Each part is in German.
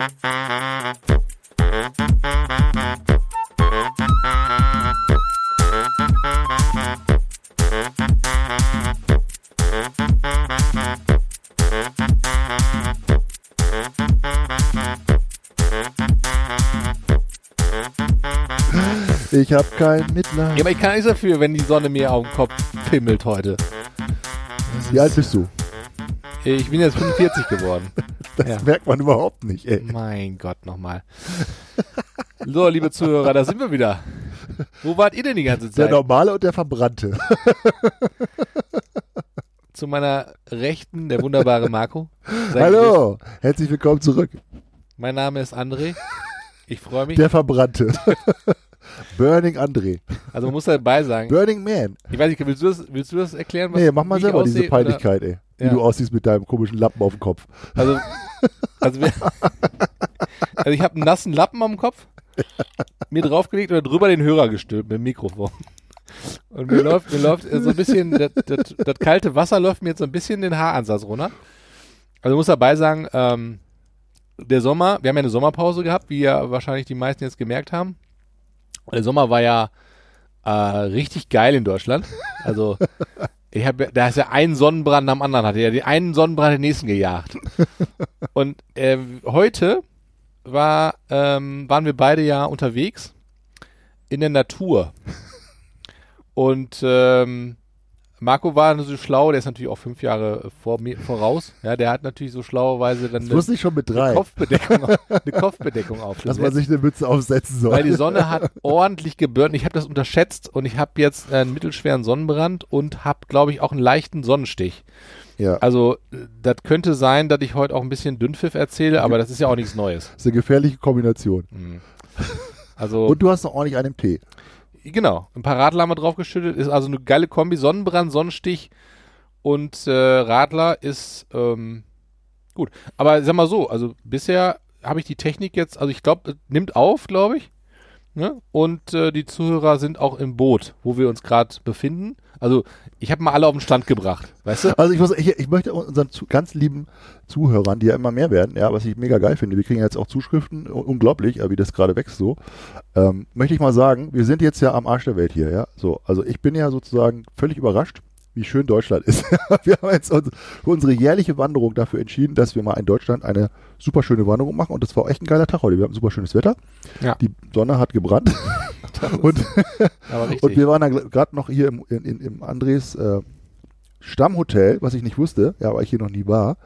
Ich hab kein Mitleid. Ja, aber ich kann nichts dafür, wenn die Sonne mir auf den Kopf pimmelt heute. Wie alt bist du? Ich bin jetzt 45 geworden. Das Ja. merkt man überhaupt nicht, ey. Mein Gott, nochmal. So, liebe Zuhörer, da sind wir wieder. Wo wart ihr denn die ganze Der Zeit? normale und der verbrannte. Zu meiner Rechten, der wunderbare Marco. Sei Hallo, herzlich willkommen zurück. Mein Name ist André. Ich freue mich. Der verbrannte. Burning André. Also man muss dabei sagen, Burning Man. ich weiß nicht, willst du das, willst du das erklären? Nee, mach mal selber diese aussehe, oder? Peinlichkeit, ey. Wie Ja. du aussiehst mit deinem komischen Lappen auf dem Kopf. Also, also, wir, also ich habe einen nassen Lappen am Kopf, mir draufgelegt und drüber den Hörer gestülpt mit dem Mikrofon. Und mir läuft, mir läuft so ein bisschen, das, das, das kalte Wasser läuft mir jetzt so ein bisschen den Haaransatz runter. Also ich muss dabei sagen, ähm, der Sommer, wir haben ja eine Sommerpause gehabt, wie ja wahrscheinlich die meisten jetzt gemerkt haben. Der Sommer war ja äh, richtig geil in Deutschland. Also ich habe, da ist ja ein Sonnenbrand am anderen, hatte ja den einen Sonnenbrand den nächsten gejagt. Und äh, heute war, ähm, waren wir beide ja unterwegs in der Natur. Und ähm, Marco war so schlau, der ist natürlich auch fünf Jahre vor mir voraus. Ja, der hat natürlich so schlauerweise dann Das wusste ich schon mit drei, Kopfbedeckung, eine Kopfbedeckung dass aufgesetzt. man sich eine Mütze aufsetzen soll. Weil die Sonne hat ordentlich gebürnt. Ich habe das unterschätzt und ich habe jetzt einen mittelschweren Sonnenbrand und habe, glaube ich, auch einen leichten Sonnenstich. ja, Also äh, das könnte sein, dass ich heute auch ein bisschen Dünnpfiff erzähle, aber das ist ja auch nichts Neues. das ist eine gefährliche Kombination. Mhm. Also Und du hast noch ordentlich einen Tee. Genau, ein paar Radler haben wir draufgeschüttet, ist also eine geile Kombi, Sonnenbrand, Sonnenstich und äh, Radler ist ähm, gut. Aber sag mal so, also bisher habe ich die Technik jetzt, also ich glaube, nimmt auf, glaube ich. Ne? Und äh, die Zuhörer sind auch im Boot, wo wir uns gerade befinden. Also ich habe mal alle auf den Stand gebracht, weißt du? Also ich, muss, ich, ich möchte unseren zu, ganz lieben Zuhörern, die ja immer mehr werden, ja, was ich mega geil finde, wir kriegen jetzt auch Zuschriften, un- unglaublich, äh, wie das gerade wächst so, ähm, möchte ich mal sagen, wir sind jetzt ja am Arsch der Welt hier, ja, so, also ich bin ja sozusagen völlig überrascht, wie schön Deutschland ist. wir haben jetzt uns, für unsere jährliche Wanderung dafür entschieden, dass wir mal in Deutschland eine super schöne Wanderung machen und das war echt ein geiler Tag heute. Wir haben super schönes Wetter, Ja. die Sonne hat gebrannt und und wir waren dann gerade noch hier im, in, im Andres äh, Stammhotel, was ich nicht wusste, ja, weil ich hier noch nie war,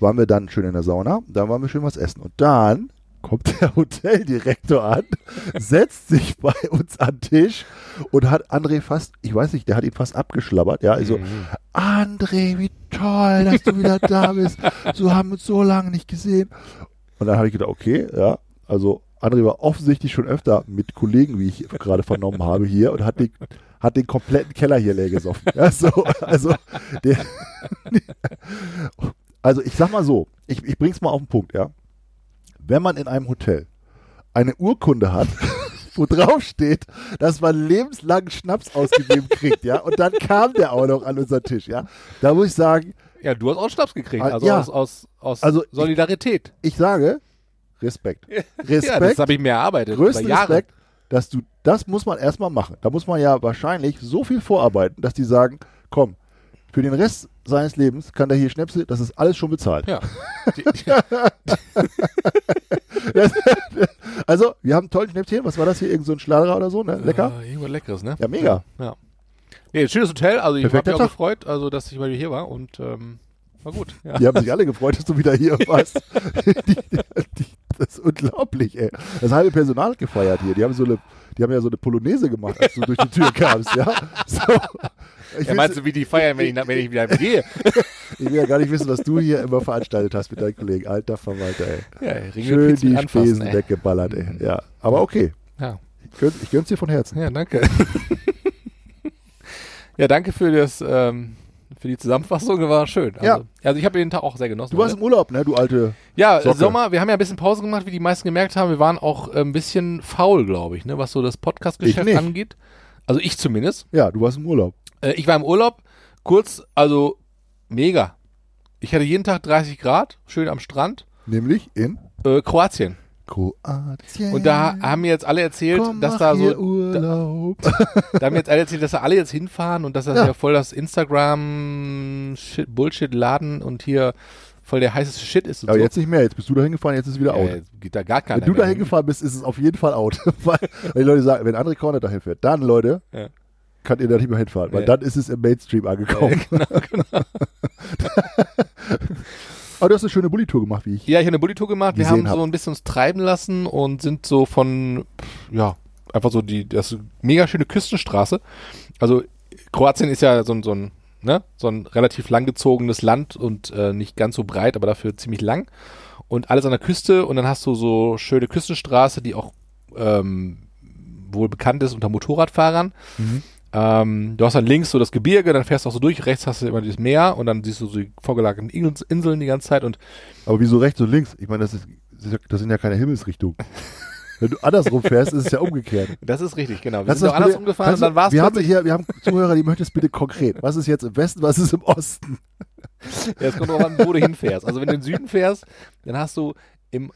waren wir dann schön in der Sauna, dann waren wir schön was essen. Und dann kommt der Hoteldirektor an, setzt sich bei uns an den Tisch und hat André fast, ich weiß nicht, der hat ihn fast abgeschlabbert, ja, also, Mhm. André, wie toll, dass du wieder da bist, so haben wir uns so lange nicht gesehen. Und dann habe ich gedacht, okay, ja, also André war offensichtlich schon öfter mit Kollegen, wie ich gerade vernommen habe, hier und hat den, hat den kompletten Keller hier leer gesoffen. Ja, so, also, der, also ich sag mal so, ich, ich bring's mal auf den Punkt, ja. Wenn man in einem Hotel eine Urkunde hat, wo drauf steht, dass man lebenslang Schnaps ausgegeben kriegt, ja, und dann kam der auch noch an unseren Tisch, ja. Da muss ich sagen, ja, du hast auch Schnaps gekriegt, Ah, also ja. aus, aus, aus Also ich- Solidarität. ich sage, Respekt. ja, Respekt. das habe ich mir erarbeitet. größten. Respekt, dass du, das muss man erstmal machen. Da muss man ja wahrscheinlich so viel vorarbeiten, dass die sagen, komm, für den Rest seines Lebens kann der hier Schnäpse, das ist alles schon bezahlt. Ja. Also, wir haben einen tollen Schnäpschen. Was war das hier? Irgend so ein Schladerer oder so, ne? Lecker? Äh, irgendwas Leckeres, ne? Ja, mega. Ja. Nee, schönes Hotel, also ich habe mich auch gefreut, also dass ich mal wieder hier war und ähm, war gut. Ja. Die haben sich alle gefreut, dass du wieder hier warst. die, die, das ist unglaublich, ey. Das halbe Personal hat gefeiert hier. Die haben so eine, die haben ja so eine Polonaise gemacht, als du durch die Tür kamst, ja. So. Ich, Ja, meinst du, wie die feiern, wenn ich, wenn ich wieder gehe? ich will ja gar nicht wissen, was du hier immer veranstaltet hast mit deinen Kollegen. Alter Verwalter, ey. Ja, Schön Ringelpilz mit die anfassen, Spesen ey. weggeballert, ey. Ja, aber okay. Ja. Ich gönn's, ich gönn's dir von Herzen. ja, danke. ja, danke für das, ähm, für die Zusammenfassung, war schön. Also, Ja. Also ich habe den Tag auch sehr genossen. Du warst im Urlaub, ne, du alte. Ja, Socke. Sommer, wir haben ja ein bisschen Pause gemacht, wie die meisten gemerkt haben. Wir waren auch äh, ein bisschen faul, glaube ich, ne, was so das Podcast-Geschäft angeht. Also ich zumindest. Ja, du warst im Urlaub. Äh, ich war im Urlaub, kurz, also mega. Ich hatte jeden Tag 30 Grad, schön am Strand. Nämlich in. Äh, Kroatien. Kroatien. Und da haben mir jetzt alle erzählt, Komm, dass da so, da, Urlaub. da haben mir jetzt alle erzählt, dass da alle jetzt hinfahren und dass das Ja. ja, voll das Instagram Shit, Bullshit Laden und hier voll der heißeste Shit ist Aber so. jetzt nicht mehr. Jetzt bist du da hingefahren, jetzt ist es wieder out. ja, jetzt geht da gar keiner wenn du da hin. hingefahren bist, ist es auf jeden Fall out. weil, die Leute sagen, wenn André Korner dahin fährt, dann, Leute, Ja. Könnt ihr da nicht mehr hinfahren, weil Ja. dann ist es im Mainstream angekommen. Ja, genau, genau. Aber du hast eine schöne Bulli-Tour gemacht, wie ich. Ja, ich habe eine Bulli-Tour gemacht. Wir haben hab. so ein bisschen uns treiben lassen und sind so von, ja, einfach so die, das ist eine mega schöne Küstenstraße. Also Kroatien ist ja so ein, so ein, ne, so ein relativ langgezogenes Land und äh, nicht ganz so breit, aber dafür ziemlich lang. Und alles an der Küste und dann hast du so schöne Küstenstraße, die auch ähm, wohl bekannt ist unter Motorradfahrern. Mhm. Ähm, du hast dann links so das Gebirge, dann fährst du auch so durch, rechts hast du immer dieses Meer und dann siehst du so die vorgelagerten Ins- Inseln die ganze Zeit und Aber wieso rechts und links? Ich meine, das, ist, das das sind ja keine Himmelsrichtungen. Wenn du andersrum fährst, ist es ja umgekehrt. Das ist richtig, genau. Wir Kannst sind du auch das anders bitte- umgefahren und dann war es wir haben plötzlich, hier, wir haben Zuhörer, die möchten es bitte konkret. Was ist jetzt im Westen, was ist im Osten? ja, es kommt auch an, wo du hinfährst. Also wenn du in den Süden fährst, dann hast du im,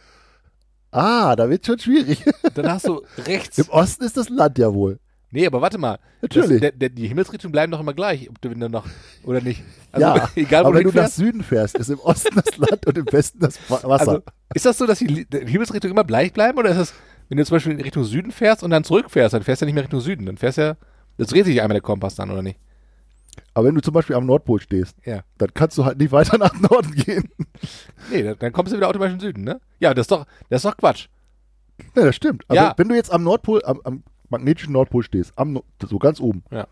Ah, da wird schon schwierig. dann hast du rechts. Im Osten ist das Land ja wohl. Nee, aber warte mal. Natürlich. Das, der, der, die Himmelsrichtungen bleiben doch immer gleich, ob du wenn du noch, oder nicht. Also ja, egal wo aber du wenn du nach hinfährst. Süden fährst, ist im Osten das Land und im Westen das Wa- Wasser. Also, ist das so, dass die, die Himmelsrichtungen immer gleich bleiben oder ist das, wenn du zum Beispiel in Richtung Süden fährst und dann zurückfährst, dann fährst du ja nicht mehr Richtung Süden, dann fährst du ja, das dreht sich einmal der Kompass dann, oder nicht? aber wenn du zum Beispiel am Nordpol stehst, Ja. dann kannst du halt nicht weiter nach Norden gehen. Nee, dann, dann kommst du wieder automatisch in den Süden, ne? Ja, das ist doch, das ist doch Quatsch. Ja, das stimmt. Aber Ja. wenn du jetzt am Nordpol, am, am magnetischen Nordpol stehst, am, so ganz oben, Ja.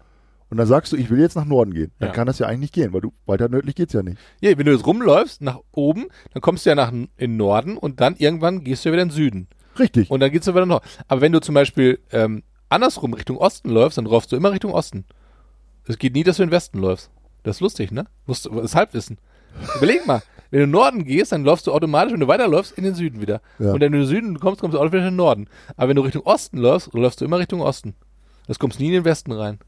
und dann sagst du, ich will jetzt nach Norden gehen, dann Ja. kann das ja eigentlich nicht gehen, weil du weiter nördlich geht's ja nicht. Ja, wenn du jetzt rumläufst nach oben, dann kommst du ja nach in den Norden und dann irgendwann gehst du ja wieder in den Süden. Richtig. Und dann geht's ja wieder noch. Aber wenn du zum Beispiel ähm, andersrum Richtung Osten läufst, dann läufst du immer Richtung Osten. Es geht nie, dass du in den Westen läufst. Das ist lustig, ne? Musst, du- das Halbwissen. Überleg mal. Wenn du in den Norden gehst, dann läufst du automatisch, wenn du weiterläufst, in den Süden wieder. Ja. Und wenn du in den Süden kommst, kommst du auch wieder in den Norden. Aber wenn du Richtung Osten läufst, läufst du immer Richtung Osten. Das kommst nie in den Westen rein.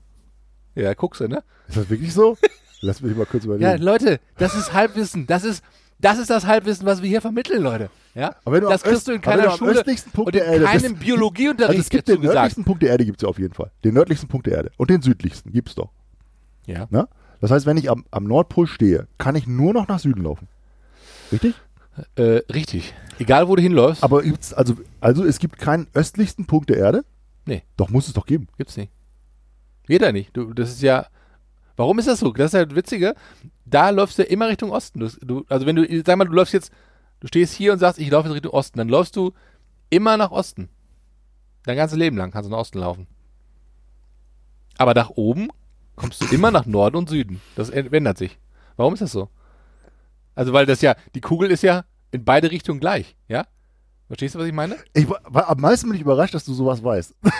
Ja, guckst du, ne? ist das wirklich so? Lass mich mal kurz Ja, überlegen. Leute, das ist Halbwissen. Das ist, das ist das Halbwissen, was wir hier vermitteln, Leute. Ja? Aber wenn du das kriegst du in du keiner Schule östlichsten Punkt und in der Erde keinem bist- Biologieunterricht also es gibt den gesagt. nördlichsten Punkt der Erde gibt's ja auf jeden Fall. Den nördlichsten Punkt der Erde. Und den südlichsten gibt's doch. Ja. Ne? Das heißt, wenn ich am, am Nordpol stehe, kann ich nur noch nach Süden laufen. Richtig? Äh, richtig. Egal, wo du hinläufst, Aber gibt's, also, also es gibt keinen östlichsten Punkt der Erde? Nee. Doch, muss es doch geben. gibt's nicht. Jeder nicht. Du, das ist ja. Warum ist das so? Das ist ja das Witzige. Da läufst du immer Richtung Osten. Du, du, also wenn du, sag mal, du läufst jetzt, du stehst hier und sagst, ich laufe jetzt Richtung Osten, dann läufst du immer nach Osten. Dein ganzes Leben lang kannst du nach Osten laufen. Aber nach oben kommst du immer nach Norden und Süden. Das ändert sich. Warum ist das so? Also weil das ja, die Kugel ist ja in beide Richtungen gleich, ja? Verstehst du, was ich meine? Ich war, am meisten bin ich überrascht, dass du sowas weißt.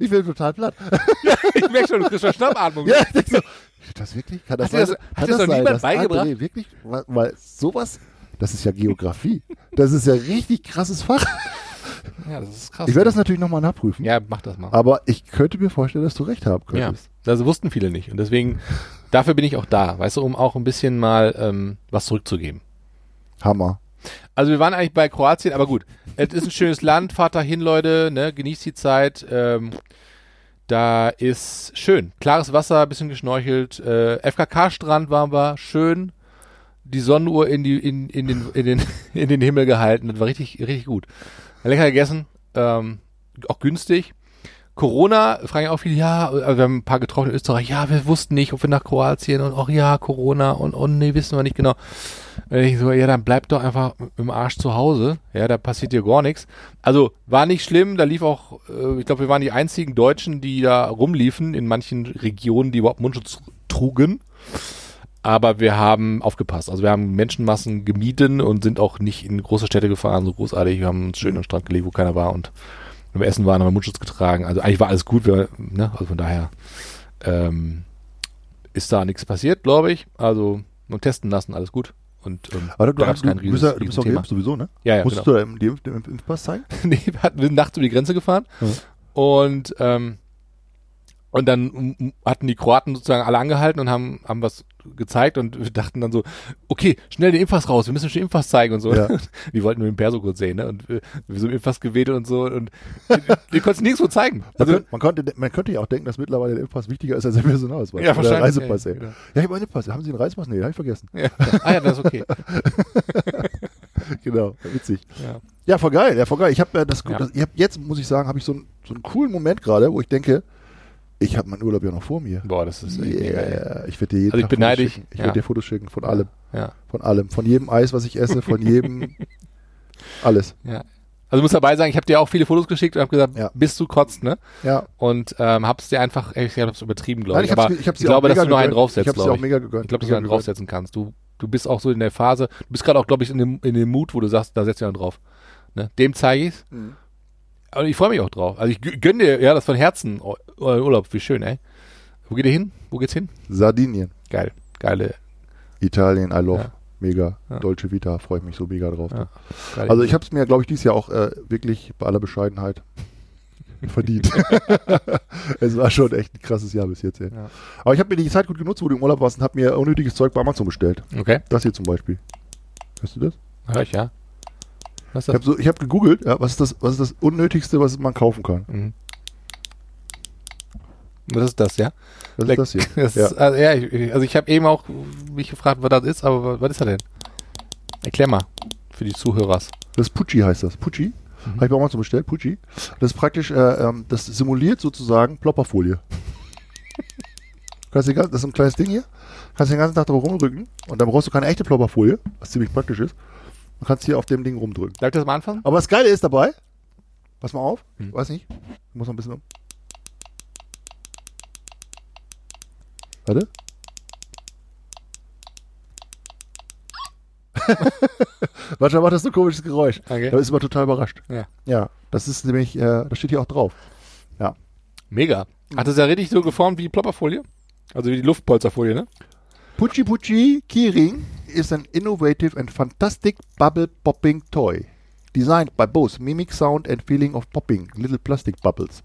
ich bin total platt. Ich merke schon, du kriegst schon Schnappatmung. Ja, ich denk so, das wirklich? Kann das Hat sein? das- hat Kann dir das noch niemand beigebracht? André wirklich, weil, weil sowas, das ist ja Geografie. Das ist ja richtig krasses Fach. Ja, das ist krass. Ich werde das natürlich nochmal nachprüfen. ja, mach das mal. Aber ich könnte mir vorstellen, dass du recht haben Ja, könntest. das wussten viele nicht. Und deswegen, dafür bin ich auch da, weißt du, um auch ein bisschen mal ähm, was zurückzugeben. Hammer. Also wir waren eigentlich bei Kroatien, aber gut. Es ist ein schönes Land, fahrt da hin, Leute, ne, genießt die Zeit. Ähm, da ist schön. Klares Wasser, bisschen geschnorchelt. Äh, FKK-Strand waren wir, schön. Die Sonnenuhr in, die, in, in, den, in, den, in den Himmel gehalten. Das war richtig, richtig gut. Lecker gegessen, ähm, auch günstig. Corona, fragen auch viele, ja, also wir haben ein paar getroffen in Österreich, ja, wir wussten nicht, ob wir nach Kroatien und auch ja, Corona und, und nee, wissen wir nicht genau. Äh, Ich so, ja, dann bleib doch einfach im Arsch zu Hause. Ja, da passiert dir gar nichts. Also war nicht schlimm, da lief auch, äh, ich glaube, wir waren die einzigen Deutschen, die da rumliefen in manchen Regionen, die überhaupt Mundschutz trugen. Aber wir haben aufgepasst. Also wir haben Menschenmassen gemieden und sind auch nicht in große Städte gefahren, so großartig. Wir haben uns schön am Strand gelegt, wo keiner war und wenn wir essen waren, haben wir Mundschutz getragen. Also eigentlich war alles gut. Wir, ne? Also von daher ähm, ist da nichts passiert, glaube ich. Also nur testen lassen, alles gut. Und ähm, Aber du, gab's kein du, bist, ja, du bist Thema. geimpft sowieso, ne? Ja, ja, Musstest genau. du da im, den, den Impfpass zeigen? nee, wir, hatten, wir sind nachts über die Grenze gefahren Ja. und ähm, Und dann hatten die Kroaten sozusagen alle angehalten und haben, haben was gezeigt und wir dachten dann so, okay, schnell den Impfpass raus, wir müssen schon den Impfpass zeigen und so. Ja. Die wollten nur den Perso kurz sehen, ne? Und wir, so im Impfpass gewedelt und so und wir, konnten es nirgendwo zeigen. Man, Also, könnte, man, konnte, man könnte ja auch denken, dass mittlerweile der Impfpass wichtiger ist als der Personalausweis. Ja, wahrscheinlich, Reisepass, ja, ey. ja. Ja, ich habe einen Impfpass. Haben Sie einen Reisepass? Nee, den habe ich vergessen. ja. Ah ja, das ist okay. genau, witzig. Ja. Ja, voll geil, ja, voll geil. Ich habe äh, das, Ja. das ich hab jetzt, muss ich sagen, habe ich so, einen- so einen coolen Moment gerade, wo ich denke, ich habe meinen Urlaub ja noch vor mir. Boah, das ist echt. Yeah. Ich werde dir jeden Also ich Tag beneide Fotos schicken. Ich ja. werde dir Fotos schicken von allem, Ja, von allem, von jedem Eis, was ich esse, von jedem, alles. ja. Also ich muss dabei sagen, ich habe dir auch viele Fotos geschickt und habe gesagt, Ja. bis du kotzt, ne? Ja, Und ähm, hab's dir einfach, ich habe es übertrieben, glaube Nein, ich. ich, hab's, aber ich, ich glaube, dass du noch einen draufsetzt, Ich habe glaub auch ich. mega gegönnt. Ich glaube, dass du einen gegönnt. draufsetzen kannst. Du, du bist auch so in der Phase, du bist gerade auch, glaube ich, in dem, in dem Mut, wo du sagst, da setzt du einen drauf. Ne? Dem zeige ich's. Mhm. Aber ich freue mich auch drauf. Also ich gö- gönn dir, ja, das von Herzen, eu- euren Urlaub, wie schön, ey. Wo geht ihr hin? Wo geht's hin? Sardinien, Geil. Geile. Italien, I love. Ja. Mega. Ja. Dolce Vita, freue ich mich so mega drauf. Ja. Also ich habe es mir, glaube ich, dieses Jahr auch äh, wirklich bei aller Bescheidenheit verdient. es war schon echt ein krasses Jahr bis jetzt. Ey. Ja. Aber ich habe mir die Zeit gut genutzt, wo du im Urlaub warst und habe mir unnötiges Zeug bei Amazon bestellt. Okay. Das hier zum Beispiel. Hörst du das? Hör ich, ja. Was Ich habe das? so, ich hab gegoogelt, ja, was, ist das, was ist das Unnötigste, was man kaufen kann. Mhm. Was ist das, ja? Was Leck- ist das hier? Das Ja. ist, also, ja, ich, also ich habe eben auch mich gefragt, was das ist, aber was, ist das denn? Erklär mal für die Zuhörers. Das Pucci heißt das. Pucci. Mhm. Habe ich bei Amazon bestellt. Pucci. Das ist praktisch, äh, ähm, das simuliert sozusagen Plopperfolie. Kannst du den ganzen- das ist so ein kleines Ding hier. Kannst den ganzen Tag drauf rumdrücken und dann brauchst du keine echte Plopperfolie, was ziemlich praktisch ist. Du kannst hier auf dem Ding rumdrücken. Darf ich das mal anfangen? Aber das Geile ist dabei, pass mal auf, Hm. weiß nicht, ich muss noch ein bisschen um. Warte. Warte, macht das so ein komisches Geräusch. Okay. Da ist man total überrascht. Ja. Ja, das ist nämlich, äh, das steht hier auch drauf. Mega. Hat das ja richtig so geformt wie Plopperfolie? Also wie die Luftpolsterfolie, ne? Pucci Pucci Keyring is an innovative and fantastic bubble popping toy. Designed by both mimic sound and feeling of popping little plastic bubbles.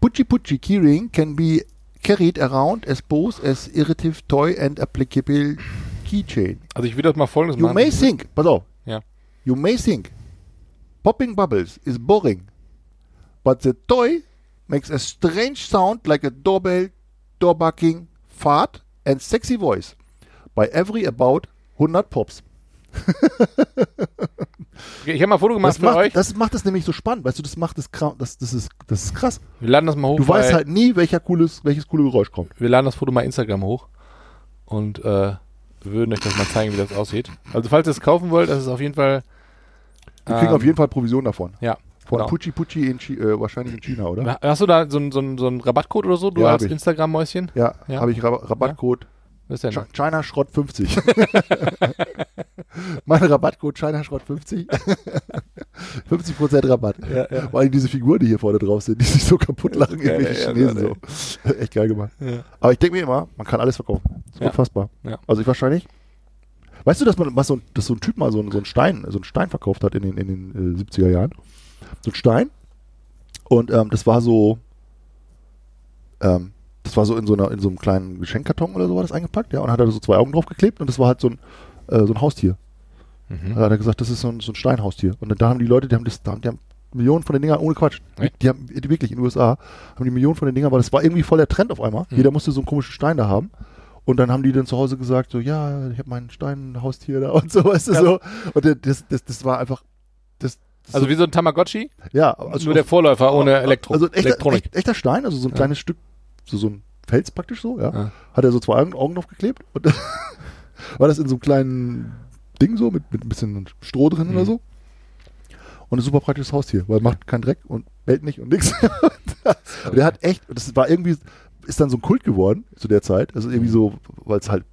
Pucci Pucci Keyring can be carried around as both as irritative toy and applicable keychain. Also ich würde das mal folgendes You machen. may think, pass auf, Ja. you may think popping bubbles is boring, but the toy makes a strange sound like a doorbell, door barking, fart and sexy voice by every about 100 Pops. Ich habe mal ein Foto gemacht Das für macht, euch. das macht es nämlich so spannend, weißt du, das macht kra- das, das ist das ist krass. Wir laden das mal hoch. Du weißt halt nie, welcher cooles, welches coole Geräusch kommt. Wir laden das Foto mal Instagram hoch und äh, würden euch das mal zeigen, wie das aussieht. Also falls ihr es kaufen wollt, das ist auf jeden Fall. Wir kriegen ähm, auf jeden Fall Provision davon. Ja. Von genau. Pucci Pucci in äh, wahrscheinlich in China, oder? Hast du da so einen so so einen Rabattcode oder so? Du Ja, als. Instagram-Mäuschen? Ja, Ja. habe ich Rab Rabattcode Was ist denn? Ch- China Schrott 50. mein Rabattcode China Schrott 50. 50% Rabatt. Ja, ja. Vor allem diese Figuren, die hier vorne drauf sind, die sich so kaputt lachen, geil, irgendwelche ja, Chinesen so. Echt geil gemacht. Ja. Aber ich denke mir immer, man kann alles verkaufen. Das ist Ja. unfassbar. Ja. Also ich wahrscheinlich. Weißt du, dass man was so, ein- dass so ein Typ mal so, so einen Stein, so einen Stein verkauft hat in den, in den äh, 70er Jahren? So ein Stein. Und ähm, das war so, ähm, das war so in so einer, in so einem kleinen Geschenkkarton oder so war das eingepackt, ja, und hat er so zwei Augen drauf geklebt und das war halt so ein, äh, so ein Haustier. Mhm. Da hat er gesagt, das ist so ein, so ein Steinhaustier. Und da haben die Leute, die haben das, da haben, die haben Millionen von den Dingern, ohne Quatsch, Echt? die haben die wirklich in den USA, haben die Millionen von den Dingern, weil das war irgendwie voll der Trend auf einmal. Mhm. Jeder musste so einen komischen Stein da haben. Und dann haben die dann zu Hause gesagt, so, ja, ich habe mein Steinhaustier da und so, weißt du, Ja. so. Und das, das, das war einfach, das, das Also wie so ein Tamagotchi, ja, also nur der Vorläufer ohne Elektro also ein echter, Elektronik. echt, echter Stein, also so ein Ja. kleines Stück, so, so ein Fels praktisch so, ja. Ja. Hat er so zwei Augen, Augen drauf geklebt und war das in so einem kleinen Ding so, mit, mit ein bisschen Stroh drin Mhm. oder so. Und ein super praktisches Haustier, weil macht keinen Dreck und bellt nicht und nix. und der hat echt, das war irgendwie, ist dann so ein Kult geworden zu der Zeit. Also irgendwie so, weil es halt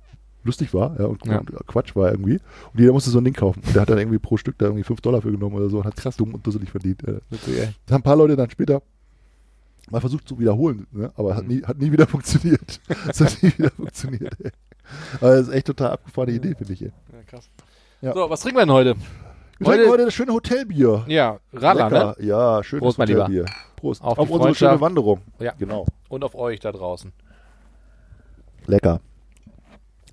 lustig war, ja, und, Ja. Quatsch war irgendwie. Und jeder musste so ein Ding kaufen. Und der hat dann irgendwie pro Stück da irgendwie 5 Dollar für genommen oder so und hat krass dumm und dusselig verdient. Ja. Das haben ein paar Leute dann später mal versucht zu wiederholen, ne? aber hat, Mhm. nie, hat nie wieder funktioniert. Es hat nie wieder funktioniert. Ey. Aber das ist echt total abgefahrene Idee, finde ich. Ey. Ja, krass. Ja. So, was trinken wir denn heute? Wir trinken Heute- heute das schöne Hotelbier. Ja, Radler, ne? Ja, schönes Prost, mein Lieber. Hotelbier. Prost. Auf Auf, unsere schöne. Wanderung. Ja. Genau. Und auf euch da draußen. Lecker.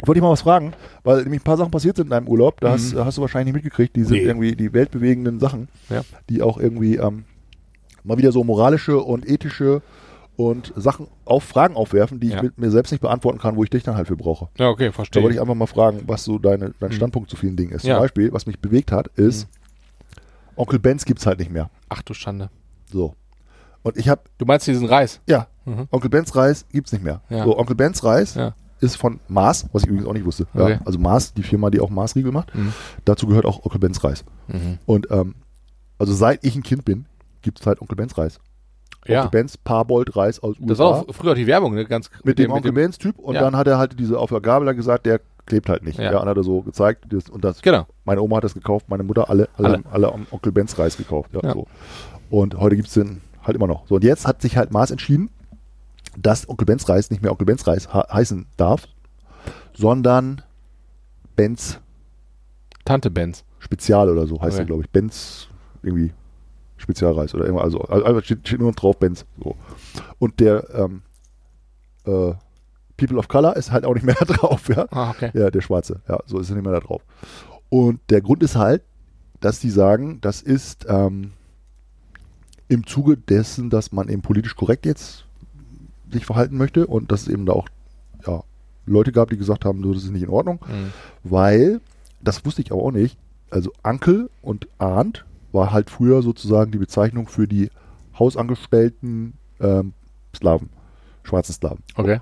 Wollte ich mal was fragen, weil nämlich ein paar Sachen passiert sind in deinem Urlaub. Da Mhm. hast, hast du wahrscheinlich nicht mitgekriegt. Die sind Nee. irgendwie die weltbewegenden Sachen, Ja. die auch irgendwie ähm, mal wieder so moralische und ethische und Sachen auf Fragen aufwerfen, die Ja. ich mit mir selbst nicht beantworten kann, wo ich dich dann halt für brauche. Ja, okay, Da verstehe. wollte ich einfach mal fragen, was so deine, dein Mhm. Standpunkt zu vielen Dingen ist. Ja. Zum Beispiel, was mich bewegt hat, ist, Onkel Benz gibt's halt nicht mehr. Ach du Schande. So. Und ich habe, Du meinst diesen Reis? ja, Mhm. Onkel Benz Reis gibt's nicht mehr. Ja. So, Onkel Benz Reis Ja. ist von Mars, was ich übrigens auch nicht wusste. Okay. Ja, also Mars, die Firma, die auch Mars-Riegel macht. Mhm. Dazu gehört auch Onkel Benz Reis. Mhm. Und ähm, also seit ich ein Kind bin, gibt's halt Onkel Benz Reis. Ja. Onkel Benz Parboiled Reis aus USA. Das war auch früher die Werbung, ne? Ganz mit dem Onkel Benz Typ und Ja. dann hat er halt diese auf der Gabel dann gesagt, der klebt halt nicht. Ja. Ja. und hat er so gezeigt das, und das Genau. meine Oma hat das gekauft, meine Mutter alle alle, Alle. alle. Onkel Benz Reis gekauft, ja, Ja. so. Und heute gibt's den halt immer noch. So und jetzt hat sich halt Mars entschieden, dass Onkel Benz Reis nicht mehr Onkel Benz Reis heißen darf, sondern Benz Tante Benz. Spezial oder so heißt Okay. der, glaube ich. Benz irgendwie Spezialreis oder irgendwas. Also, also steht, steht nur noch drauf Benz. So. Und der ähm, äh, People of Color ist halt auch nicht mehr da drauf, ja. Ah, okay. Ja, der Schwarze. Ja, so ist er nicht mehr da drauf. Und der Grund ist halt, dass die sagen, das ist ähm, im Zuge dessen, dass man eben politisch korrekt jetzt sich verhalten möchte und dass es eben da auch ja, Leute gab, die gesagt haben, so, das ist nicht in Ordnung Mhm. weil, das wusste ich aber auch nicht, also Ankel und Arndt war halt früher sozusagen die Bezeichnung für die Hausangestellten ähm, Slawen, schwarzen Slawen. Okay.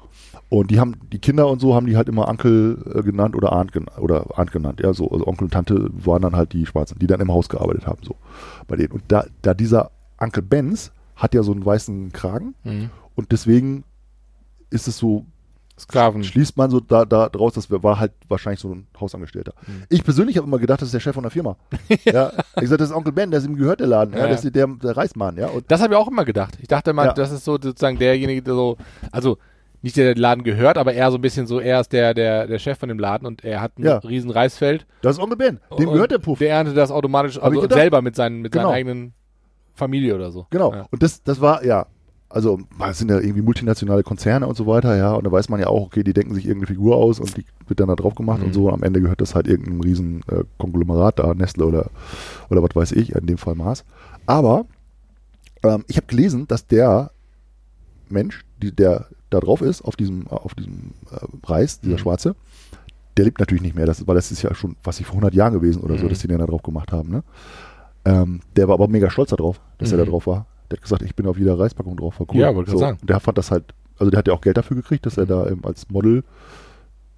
Und die haben, die Kinder und so haben die halt immer Ankel äh, genannt oder Arndt, gen oder Arndt genannt. Ja, so, also Onkel und Tante waren dann halt die Schwarzen, die dann im Haus gearbeitet haben, so bei denen. Und da, da dieser Onkel Benz hat ja so einen weißen Kragen Mhm. und deswegen ist es so Sklaven. schließt man so da, da draus, das war halt wahrscheinlich so ein Hausangestellter. Mhm. Ich persönlich habe immer gedacht, das ist der Chef von der Firma. ja, ich sagte, das ist Onkel Ben, der ist ihm gehört, der Laden. Ja, Ja, das ist der, der Reismann, ja. Und Das habe ich auch immer gedacht. Ich dachte immer, Ja. das ist so sozusagen derjenige, der so, also nicht der, der den Laden gehört, aber eher so ein bisschen so, er ist der, der, der Chef von dem Laden und er hat ein Ja. riesen Reisfeld. das ist Onkel Ben. Dem Und gehört der Puff. Der erntet das automatisch also selber mit, seinen, mit Genau. seiner eigenen Familie oder so. Genau. Und das, das war, ja, also das sind ja irgendwie multinationale Konzerne und so weiter, ja. Und da weiß man ja auch, okay, die denken sich irgendeine Figur aus und die wird dann da drauf gemacht Mhm. und so. Und am Ende gehört das halt irgendeinem riesen äh, Konglomerat da, Nestle oder, oder was weiß ich, in dem Fall Mars. Aber ähm, ich habe gelesen, dass der Mensch, die, der da drauf ist, auf diesem, auf diesem äh, Reis, dieser Mhm. Schwarze, der lebt natürlich nicht mehr, das, weil das ist ja schon, was ich vor 100 Jahren gewesen oder so, Mhm. dass die den da drauf gemacht haben. Ne? Ähm, der war aber mega stolz darauf, dass er Mhm. da drauf war. Der hat gesagt, ich bin auf jeder Reispackung drauf, war cool. Ja, wollte ich so. sagen. Und der fand das halt, also der hat ja auch Geld dafür gekriegt, dass er da ähm, als Model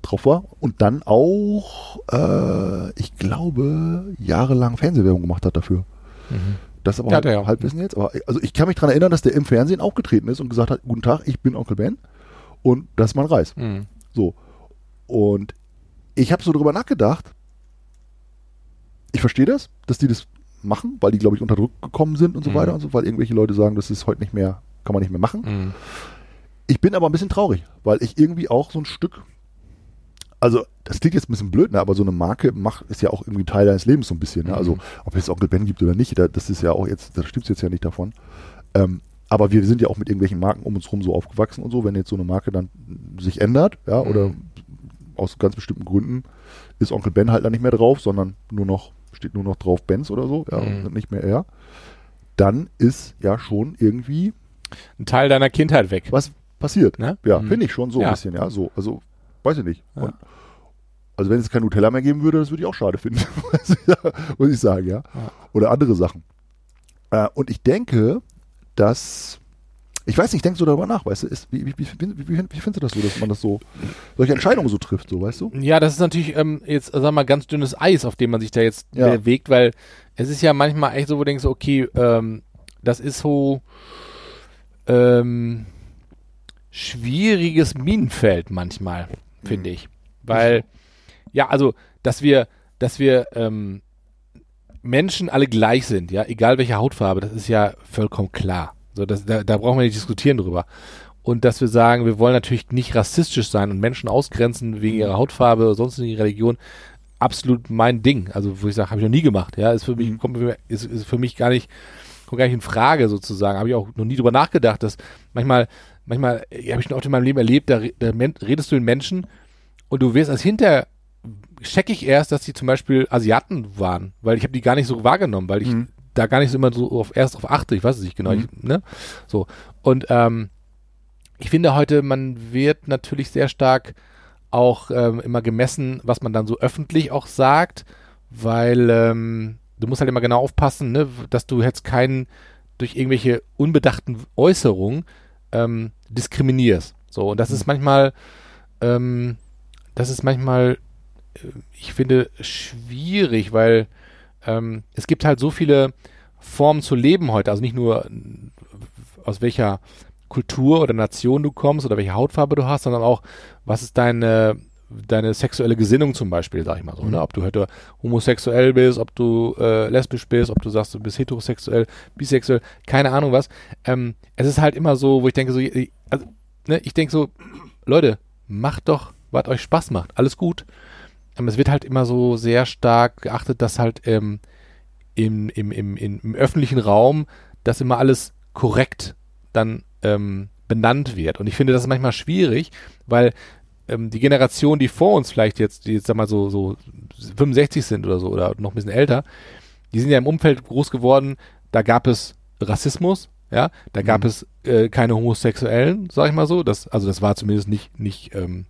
drauf war und dann auch, äh, ich glaube, jahrelang Fernsehwerbung gemacht hat dafür. Mhm. Das aber Ja, halt, auch. Halbwissen jetzt. Aber also ich kann mich daran erinnern, dass der im Fernsehen aufgetreten ist und gesagt hat, guten Tag, ich bin Onkel Ben und das ist mein Reis. Mhm. So. Und ich habe so drüber nachgedacht. Ich verstehe das, dass die das machen, weil die, glaube ich, unter Druck gekommen sind und so Mhm. weiter und so, weil irgendwelche Leute sagen, das ist heute nicht mehr, kann man nicht mehr machen. Mhm. Ich bin aber ein bisschen traurig, weil ich irgendwie auch so ein Stück, also das klingt jetzt ein bisschen blöd, ne, aber so eine Marke macht, ist ja auch irgendwie Teil deines Lebens so ein bisschen. Ne? Also Mhm. ob es Onkel Ben gibt oder nicht, da, das ist ja auch jetzt, das stimmt jetzt ja nicht davon. Ähm, aber wir sind ja auch mit irgendwelchen Marken um uns rum so aufgewachsen und so, wenn jetzt so eine Marke dann sich ändert, ja, oder Mhm. aus ganz bestimmten Gründen ist Onkel Ben halt dann nicht mehr drauf, sondern nur noch, steht nur noch drauf Benz oder so, ja, Mhm. und nicht mehr er, dann ist ja schon irgendwie Ein Teil deiner Kindheit weg. was passiert. Ne? Ja, Mhm. finde ich schon so Ja. ein bisschen, ja, so, also, weiß ich nicht. Ja. Und, also wenn es kein Nutella mehr geben würde, das würde ich auch schade finden, muss ich sagen-. Ja. Oder andere Sachen. Äh, und ich denke, dass, ich weiß nicht, ich denke so darüber nach, weißt du, ist, wie, wie, wie, wie, findest du das so, dass man das so, solche Entscheidungen so trifft, so, weißt du? Ja, das ist natürlich ähm, jetzt, sagen wir mal, ganz dünnes Eis, auf dem man sich da jetzt Ja. bewegt, weil es ist ja manchmal echt so, wo du denkst, okay, ähm, das ist so ähm, schwieriges Minenfeld manchmal, finde Mhm. ich. Weil, ja, also, dass wir, dass wir ähm, Menschen alle gleich sind, ja, egal welche Hautfarbe, das ist ja vollkommen klar. So, das, da, da brauchen wir nicht diskutieren drüber. Und dass wir sagen, wir wollen natürlich nicht rassistisch sein und Menschen ausgrenzen wegen ihrer Hautfarbe oder sonst in ihrer Religion. absolut mein Ding. Also wo ich sage, habe ich noch nie gemacht. Ja, ist für mich Mhm. kommt für mich- ist, ist für mich gar nicht kommt gar nicht in Frage sozusagen. Habe ich auch noch nie drüber nachgedacht, dass manchmal manchmal habe ich schon oft in meinem Leben erlebt, da, da redest du in Menschen und du wirst als hinter checke ich erst, dass die zum Beispiel Asiaten waren, weil ich habe die gar nicht so wahrgenommen, weil ich Mhm. Da gar nicht so immer so auf, erst drauf achte. Ich weiß es nicht genau. Mhm. Ich, ne? So und ähm, ich finde heute, man wird natürlich sehr stark auch ähm, immer gemessen, was man dann so öffentlich auch sagt, weil ähm, du musst halt immer genau aufpassen, ne, dass du jetzt keinen durch irgendwelche unbedachten Äußerungen ähm, diskriminierst. So, und das ist manchmal, ähm, das ist manchmal, äh, ich finde, schwierig, weil ähm, es gibt halt so viele Formen zu leben heute, also nicht nur äh, aus welcher Kultur oder Nation du kommst oder welche Hautfarbe du hast, sondern auch, was ist deine, deine sexuelle Gesinnung zum Beispiel, sag ich mal so, Mhm. ne? Ob du heute homosexuell bist, ob du äh, lesbisch bist, ob du sagst, du bist heterosexuell, bisexuell, keine Ahnung was. Ähm, es ist halt immer so, wo ich denke so, ich- also, ne, ich denke so, Leute, macht doch, was euch Spaß macht, alles gut. Ähm, es wird halt immer so sehr stark geachtet, dass halt ähm, im, im, im, im, im öffentlichen Raum das immer alles korrekt dann ähm, benannt wird. Und ich finde das ist manchmal schwierig, weil ähm, die Generation, die vor uns vielleicht jetzt, die jetzt sag mal so, so 65 sind oder so oder noch ein bisschen älter, die sind ja im Umfeld groß geworden, da gab es Rassismus, ja, da gab Mhm. es äh, keine Homosexuellen, sag ich mal so. Das, also das war zumindest nicht, nicht ähm,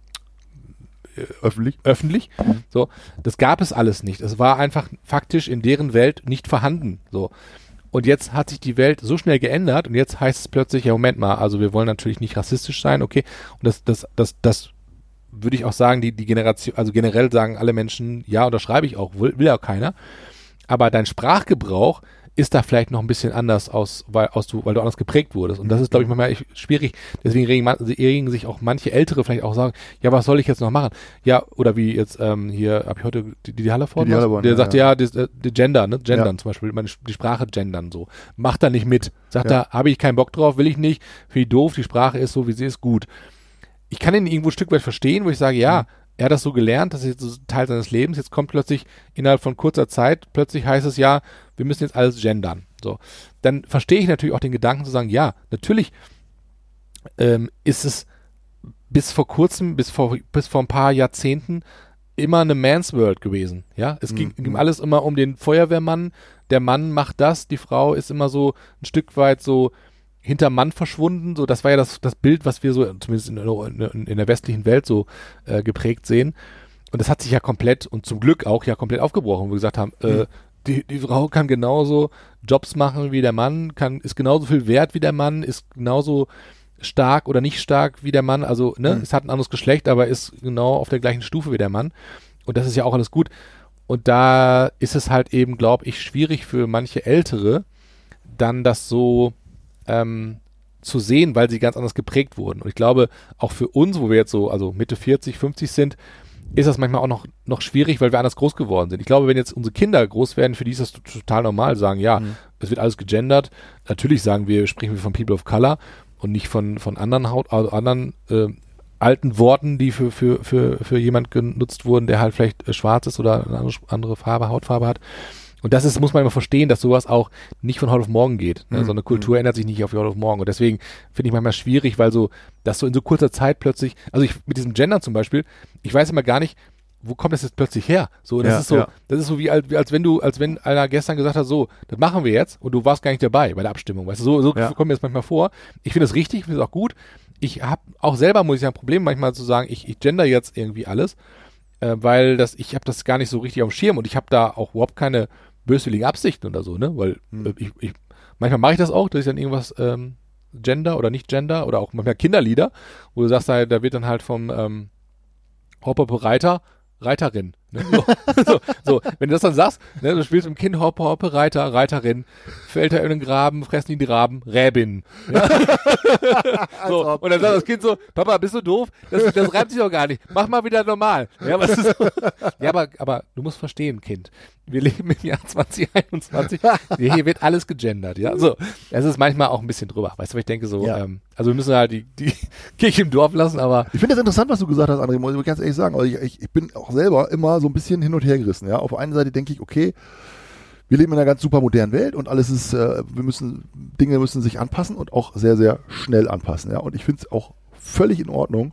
Öffentlich. öffentlich. So, das gab es alles nicht. Es war einfach faktisch in deren Welt nicht vorhanden. So. Und jetzt hat sich die Welt so schnell geändert und jetzt heißt es plötzlich, ja, Moment mal, also wir wollen natürlich nicht rassistisch sein, okay. Und das, das, das, das würde ich auch sagen, die, die Generation, also generell sagen alle Menschen, ja, unterschreibe ich auch, will, will auch keiner. Aber dein Sprachgebrauch ist da vielleicht noch ein bisschen anders aus, weil, aus du, weil du anders geprägt wurdest. Und das ist, glaube ich, manchmal echt schwierig. Deswegen regen, regen sich auch manche Ältere vielleicht auch sagen, ja, was soll ich jetzt noch machen? Ja, oder wie jetzt ähm, hier, habe ich heute die, die Hallervorden? Die was? Hallervorden, Der ja, sagt, ja. ja, das, äh, die Gender, ne? Gendern Ja. zum Beispiel, meine, die Sprache gendern so. Macht da nicht mit. Sagt Ja. er, habe ich keinen Bock drauf, will ich nicht, finde ich doof, die Sprache ist so, wie sie ist, gut. Ich kann ihn irgendwo ein Stück weit verstehen, wo ich sage, ja, er hat das so gelernt, das ist jetzt so Teil seines Lebens. Jetzt kommt plötzlich innerhalb von kurzer Zeit, plötzlich heißt es ja, wir müssen jetzt alles gendern. So. Dann verstehe ich natürlich auch den Gedanken zu sagen, ja, natürlich ähm, ist es bis vor kurzem, bis vor, bis vor ein paar Jahrzehnten immer eine Man's World gewesen. Ja, es ging, Mhm. ging alles immer um den Feuerwehrmann. Der Mann macht das, die Frau ist immer so ein Stück weit so hinter Mann verschwunden. So, das war ja das, das Bild, was wir so zumindest in, in, in der westlichen Welt so äh, geprägt sehen. Und das hat sich ja komplett und zum Glück auch ja komplett aufgebrochen, wo wir gesagt haben, äh, die, die Frau kann genauso Jobs machen wie der Mann, kann, ist genauso viel wert wie der Mann, ist genauso stark oder nicht stark wie der Mann. Also, ne, Mhm. es hat ein anderes Geschlecht, aber ist genau auf der gleichen Stufe wie der Mann. Und das ist ja auch alles gut. Und da ist es halt eben, glaube ich, schwierig für manche Ältere, dann das so ähm, zu sehen, weil sie ganz anders geprägt wurden. Und ich glaube, auch für uns, wo wir jetzt so, also Mitte 40, 50 sind, ist das manchmal auch noch, noch schwierig, weil wir anders groß geworden sind. Ich glaube, wenn jetzt unsere Kinder groß werden, für die ist das total normal, sagen, ja, Mhm. es wird alles gegendert. Natürlich sagen wir, sprechen wir von People of Color und nicht von, von anderen Haut, also anderen äh, alten Worten, die für, für, für, für jemand genutzt wurden, der halt vielleicht äh, schwarz ist oder eine andere, andere Farbe, Hautfarbe hat. Und das ist, muss man immer verstehen, dass sowas auch nicht von heute auf morgen geht. Ne? Mhm. So eine Kultur ändert sich nicht auf heute auf morgen. Und deswegen finde ich manchmal schwierig, weil so, dass so in so kurzer Zeit plötzlich, also ich mit diesem Gender zum Beispiel, ich weiß immer gar nicht, wo kommt das jetzt plötzlich her? So, das Ja, ist so, ja. das ist so wie, als, als wenn du, als wenn einer gestern gesagt hat, so, das machen wir jetzt und du warst gar nicht dabei bei der Abstimmung. Weißt du, so, so Ja. kommt mir das manchmal vor. Ich finde es richtig, ich finde es auch gut. Ich habe auch selber, muss ich sagen, ein Problem manchmal zu sagen, ich, ich gender jetzt irgendwie alles, äh, weil das, ich habe das gar nicht so richtig auf dem Schirm und ich habe da auch überhaupt keine böswilligen Absichten oder so, ne? Weil Hm. äh, ich, ich, manchmal mache ich das auch, dass ich dann irgendwas ähm, Gender oder nicht Gender oder auch manchmal Kinderlieder, wo du sagst, da, da wird dann halt vom ähm, Hopper Reiter Reiterin. Ne? So, so, so, wenn du das dann sagst, ne, du spielst im Kind Hoppe, Hoppe, Reiter, Reiterin, fällt er in den Graben, fressen die Graben, Räbin. Ja? so, und dann sagt das Kind so, Papa, bist du doof? Das, das reimt sich doch gar nicht. Mach mal wieder normal. Ja, ist so? ja aber, aber du musst verstehen, Kind. Wir leben im Jahr 2021. Hier wird alles gegendert, ja. So, es ist manchmal auch ein bisschen drüber. Weißt du, ich denke so, Ja. ähm, also wir müssen halt die, die Kirche im Dorf lassen, aber Ich finde das interessant, was du gesagt hast, André, muss ich ganz ehrlich sagen. Also ich, ich, ich bin auch selber immer so ein bisschen hin und her gerissen. Ja, auf einer Seite denke ich, okay, wir leben in einer ganz super modernen Welt und alles ist, äh, wir müssen, Dinge müssen sich anpassen und auch sehr, sehr schnell anpassen. Ja, und ich finde es auch völlig in Ordnung,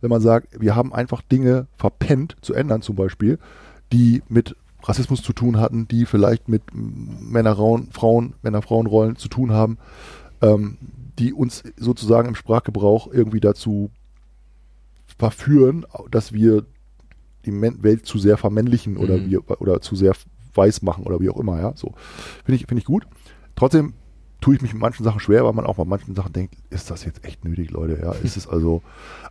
wenn man sagt, wir haben einfach Dinge verpennt zu ändern, zum Beispiel, die mit Rassismus zu tun hatten, die vielleicht mit Männer, Frauen, Männer-Frauen-Rollen zu tun haben, ähm, die uns sozusagen im Sprachgebrauch irgendwie dazu verführen, dass wir die Welt zu sehr vermännlichen oder, mhm. wir, oder zu sehr weiß machen oder wie auch immer, ja. So. Finde ich, finde ich gut. Trotzdem tue ich mich mit manchen Sachen schwer, weil man auch bei manchen Sachen denkt, ist das jetzt echt nötig, Leute? Ja, ist es also,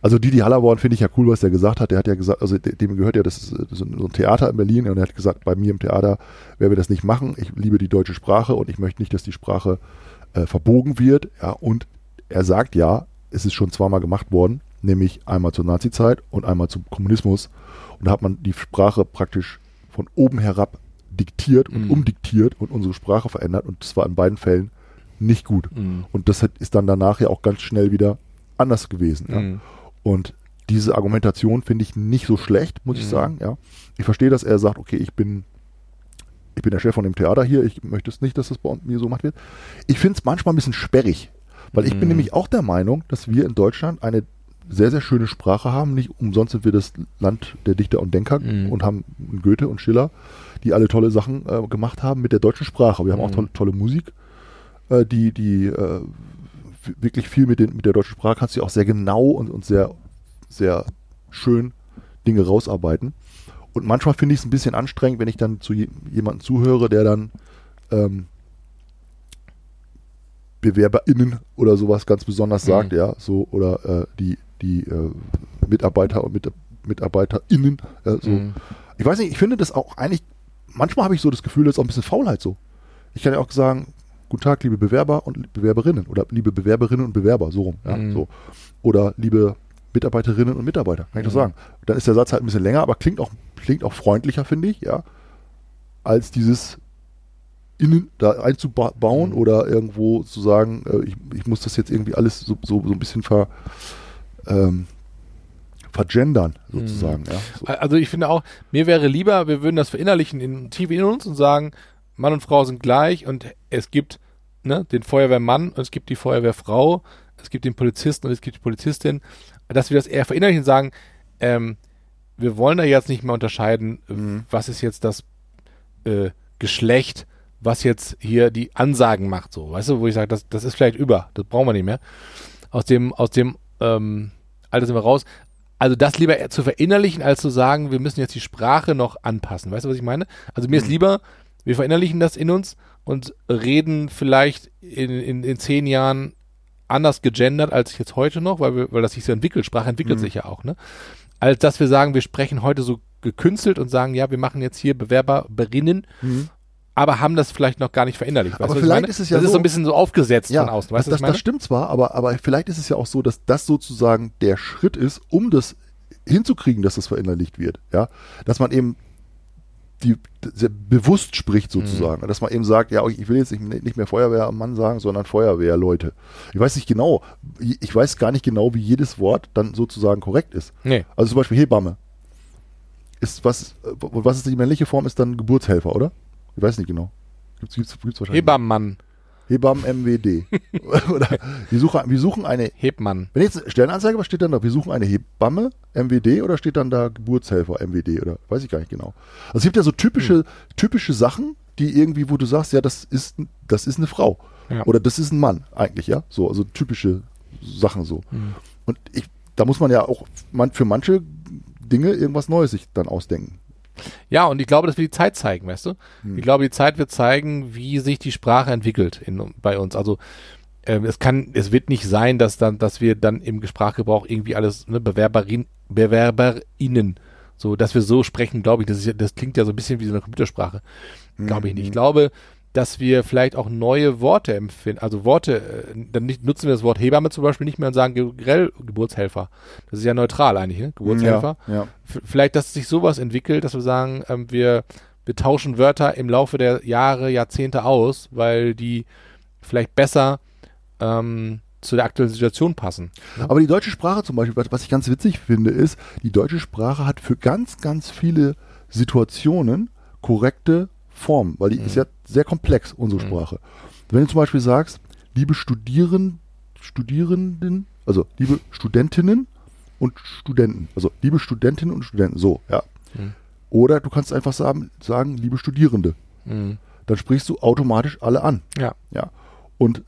also Didi Hallerborn finde ich ja cool, was der gesagt hat. Der hat ja gesagt, also dem gehört ja, das ist so ein Theater in Berlin und er hat gesagt, bei mir im Theater werden wir das nicht machen. Ich liebe die deutsche Sprache und ich möchte nicht, dass die Sprache äh, verbogen wird. Ja, und er sagt ja, es ist schon zweimal gemacht worden, nämlich einmal zur Nazizeit und einmal zum Kommunismus. Und da hat man die Sprache praktisch von oben herab diktiert und mhm. umdiktiert und unsere Sprache verändert und das war in beiden Fällen nicht gut. Mhm. Und das ist dann danach ja auch ganz schnell wieder anders gewesen. Ja. Mhm. Und diese Argumentation finde ich nicht so schlecht, muss ich mhm. sagen. Ja. Ich verstehe, dass er sagt, okay, ich bin, ich bin der Chef von dem Theater hier, ich möchte es nicht, dass das bei mir so gemacht wird. Ich finde es manchmal ein bisschen sperrig, weil ich bin mhm. nämlich auch der Meinung, dass wir in Deutschland eine sehr, sehr schöne Sprache haben. Nicht umsonst sind wir das Land der Dichter und Denker mhm. und haben Goethe und Schiller, die alle tolle Sachen äh, gemacht haben mit der deutschen Sprache. Wir haben auch tolle, tolle Musik äh, die, die äh, wirklich viel mit, den, mit der deutschen Sprache kannst du auch sehr genau und, und sehr, sehr schön Dinge rausarbeiten. Und manchmal finde ich es ein bisschen anstrengend, wenn ich dann zu je, jemandem zuhöre, der dann ähm, BewerberInnen oder sowas ganz besonders mhm. sagt, ja, so, oder äh, die, die äh, Mitarbeiter und Mit MitarbeiterInnen, äh, so. Mhm. Ich weiß nicht, ich finde das auch eigentlich, manchmal habe ich so das Gefühl, das ist auch ein bisschen Faulheit so. Ich kann ja auch sagen, Guten Tag, liebe Bewerber und Bewerberinnen oder liebe Bewerberinnen und Bewerber, so rum. Ja, mhm. so. Oder liebe Mitarbeiterinnen und Mitarbeiter, kann ich mhm. doch sagen. Dann ist der Satz halt ein bisschen länger, aber klingt auch, klingt auch freundlicher, finde ich, ja, als dieses innen da einzubauen mhm. oder irgendwo zu sagen, äh, ich, ich muss das jetzt irgendwie alles so, so, so ein bisschen ver, ähm, vergendern, sozusagen. Mhm. Ja, so. Also ich finde auch, mir wäre lieber, wir würden das verinnerlichen in tief in uns und sagen, Mann und Frau sind gleich und es gibt ne, den Feuerwehrmann und es gibt die Feuerwehrfrau, es gibt den Polizisten und es gibt die Polizistin, dass wir das eher verinnerlichen und sagen, ähm, wir wollen da jetzt nicht mehr unterscheiden, mhm. was ist jetzt das äh, Geschlecht, was jetzt hier die Ansagen macht, so, weißt du, wo ich sage, das, das ist vielleicht über, das brauchen wir nicht mehr. Aus dem, aus dem ähm, Alter sind wir raus. Also das lieber zu verinnerlichen, als zu sagen, wir müssen jetzt die Sprache noch anpassen. Weißt du, was ich meine? Also mir mhm. ist lieber, wir verinnerlichen das in uns und reden vielleicht in, in, in zehn Jahren anders gegendert als jetzt heute noch, weil, wir, weil das sich so entwickelt. Sprache entwickelt mhm. sich ja auch, ne? Als dass wir sagen, wir sprechen heute so gekünstelt und sagen, ja, wir machen jetzt hier Bewerberinnen, mhm. Aber haben das vielleicht noch gar nicht verinnerlicht. Weißt aber vielleicht ist es ja das so, ist so ein bisschen so aufgesetzt ja, von außen. Weißt das, das, das stimmt zwar, aber, aber vielleicht ist es ja auch so, dass das sozusagen der Schritt ist, um das hinzukriegen, dass das verinnerlicht wird. Ja, dass man eben die sehr bewusst spricht sozusagen, mhm. dass man eben sagt, ja, ich will jetzt nicht, nicht mehr Feuerwehrmann sagen, sondern Feuerwehrleute. Ich weiß nicht genau, ich weiß gar nicht genau, wie jedes Wort dann sozusagen korrekt ist. Nee. Also zum Beispiel Hebamme. Ist was, was ist die männliche Form, ist dann Geburtshelfer, oder? Ich weiß nicht genau. Gibt's, gibt's, gibt's wahrscheinlich. Hebammenmann. Hebammen MWD. Oder wir suchen, wir suchen eine. Hebmann. Wenn jetzt Stellenanzeige, was steht dann da? Wir suchen eine Hebamme MWD oder steht dann da Geburtshelfer MWD oder weiß ich gar nicht genau. Also es gibt ja so typische, hm. typische Sachen, die irgendwie, wo du sagst, ja, das ist, das ist eine Frau. Ja. Oder das ist ein Mann eigentlich, ja. So, also typische Sachen so. Hm. Und ich, da muss man ja auch man, für manche Dinge irgendwas Neues sich dann ausdenken. Ja, und ich glaube, das wird die Zeit zeigen, weißt du? Hm. Ich glaube, die Zeit wird zeigen, wie sich die Sprache entwickelt in, bei uns. Also ähm, es kann, es wird nicht sein, dass dann, dass wir dann im Sprachgebrauch irgendwie alles ne, Bewerberin, BewerberInnen, so, dass wir so sprechen, glaube ich, das, ist, das klingt ja so ein bisschen wie so eine Computersprache. Glaube ich nicht. Ich hm. glaube, dass wir vielleicht auch neue Worte empfinden, also Worte, äh, dann nicht, nutzen wir das Wort Hebamme zum Beispiel nicht mehr und sagen generell Geburtshelfer. Das ist ja neutral eigentlich, ne? Geburtshelfer. Ja, ja. Vielleicht, dass sich sowas entwickelt, dass wir sagen, ähm, wir, wir tauschen Wörter im Laufe der Jahre, Jahrzehnte aus, weil die vielleicht besser ähm, zu der aktuellen Situation passen. Ne? Aber die deutsche Sprache zum Beispiel, was ich ganz witzig finde, ist, die deutsche Sprache hat für ganz, ganz viele Situationen korrekte Formen, weil die ist ja sehr komplex, unsere Sprache. Wenn du zum Beispiel sagst, liebe Studieren, Studierenden, also liebe Studentinnen und Studenten, also liebe Studentinnen und Studenten, so, ja. Mhm. Oder du kannst einfach sagen, sagen, liebe Studierende. Mhm. Dann sprichst du automatisch alle an. Ja. Ja. Und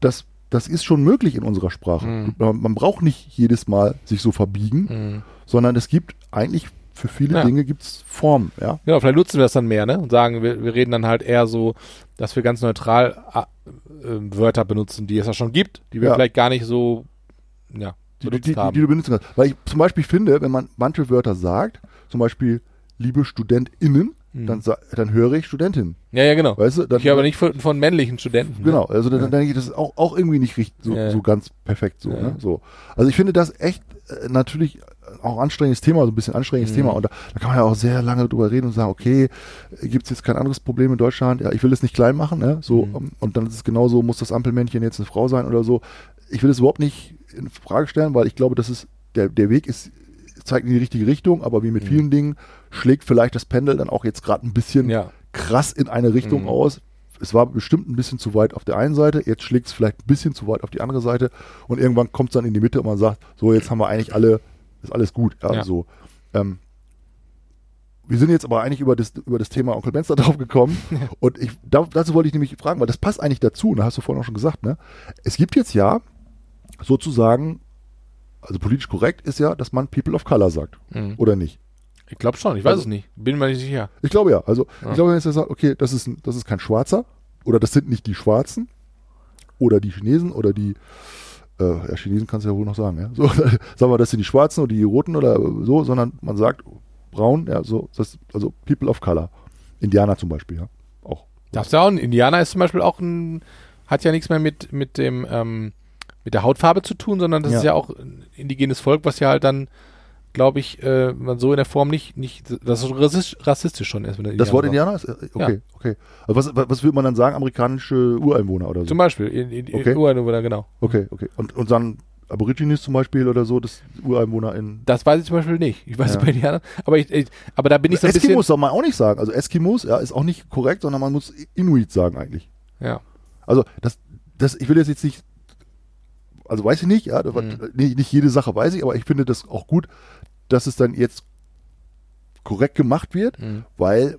das, das ist schon möglich in unserer Sprache. Mhm. Man, man braucht nicht jedes Mal sich so verbiegen, Mhm. sondern es gibt eigentlich für viele Ja. Dinge gibt's Formen, ja. Genau, vielleicht nutzen wir das dann mehr, ne? Und sagen, wir, wir reden dann halt eher so, dass wir ganz neutral äh, Wörter benutzen, die es ja schon gibt, die wir Ja. vielleicht gar nicht so, ja, Die, die, die, die, du benutzen kannst. Weil ich zum Beispiel finde, wenn man manche Wörter sagt, zum Beispiel liebe StudentInnen, Mhm. dann, dann höre ich Studentin. ja, ja, genau. Weißt du? Dann, ich höre aber nicht von, von männlichen Studenten. Genau, Ne? also dann, dann denke ich, das ist auch, auch irgendwie nicht richtig, so, Ja. so ganz perfekt so, Ja. ne? so. Also ich finde das echt natürlich auch ein anstrengendes Thema, so ein bisschen anstrengendes Mhm. Thema. Und da, da kann man ja auch sehr lange drüber reden und sagen, okay, gibt es jetzt kein anderes Problem in Deutschland? Ja, ich will es nicht klein machen, ne? So, Mhm. ähm, und dann ist es genauso, muss das Ampelmännchen jetzt eine Frau sein oder so. Ich will es überhaupt nicht in Frage stellen, weil ich glaube, das ist, der, der Weg ist, zeigt in die richtige Richtung, aber wie mit Mhm. vielen Dingen schlägt vielleicht das Pendel dann auch jetzt gerade ein bisschen Ja. krass in eine Richtung Mhm. aus. Es war bestimmt ein bisschen zu weit auf der einen Seite, jetzt schlägt es vielleicht ein bisschen zu weit auf die andere Seite und irgendwann kommt es dann in die Mitte und man sagt, so jetzt haben wir eigentlich alle, ist alles gut. Ja, Ja. So. Ähm, wir sind jetzt aber eigentlich über das, über das Thema Onkel Benz da drauf gekommen und ich, da, dazu wollte ich nämlich fragen, weil das passt eigentlich dazu, und da hast du vorhin auch schon gesagt, ne? Es gibt jetzt ja sozusagen, also politisch korrekt ist ja, dass man People of Color sagt, Mhm. oder nicht? Ich glaube schon, ich weiß Also- es nicht. Bin mir nicht sicher. Ich glaube ja. Also Ja. ich glaube, wenn jetzt sagt, okay, das ist, ein, das ist kein Schwarzer oder das sind nicht die Schwarzen oder die Chinesen oder die äh, ja, Chinesen kannst du ja wohl noch sagen, ja. So, sagen wir, das sind die Schwarzen oder die Roten oder so, sondern man sagt braun, ja, so, das, also People of Color. Indianer zum Beispiel, ja. Auch. Darfst du auch, ein Indianer ist zum Beispiel auch ein, hat ja nichts mehr mit, mit dem, ähm, mit der Hautfarbe zu tun, sondern das Ja. ist ja auch ein indigenes Volk, was ja halt dann, glaube ich, äh, man so in der Form nicht, nicht, das ist rassistisch, rassistisch schon du Das Wort Indianer Indianer ist? äh, Okay, okay. Also was, was was würde man dann sagen? Amerikanische Ureinwohner oder so? Zum Beispiel, in, in, Okay. in Ureinwohner, genau. Okay, okay. Und, und dann Aborigines zum Beispiel oder so, das Ureinwohner in. Das weiß ich zum Beispiel nicht. Ich weiß Ja. es bei Indianern, aber ich, ich, aber da bin ich so ein bisschen, Eskimos soll man auch nicht sagen. Also Eskimos, ja, ist auch nicht korrekt, sondern man muss Inuit sagen eigentlich. ja. Also das, das, ich will jetzt jetzt nicht, also weiß ich nicht, ja, Mhm. nicht, nicht jede Sache weiß ich, aber ich finde das auch gut, dass es dann jetzt korrekt gemacht wird, Mhm. weil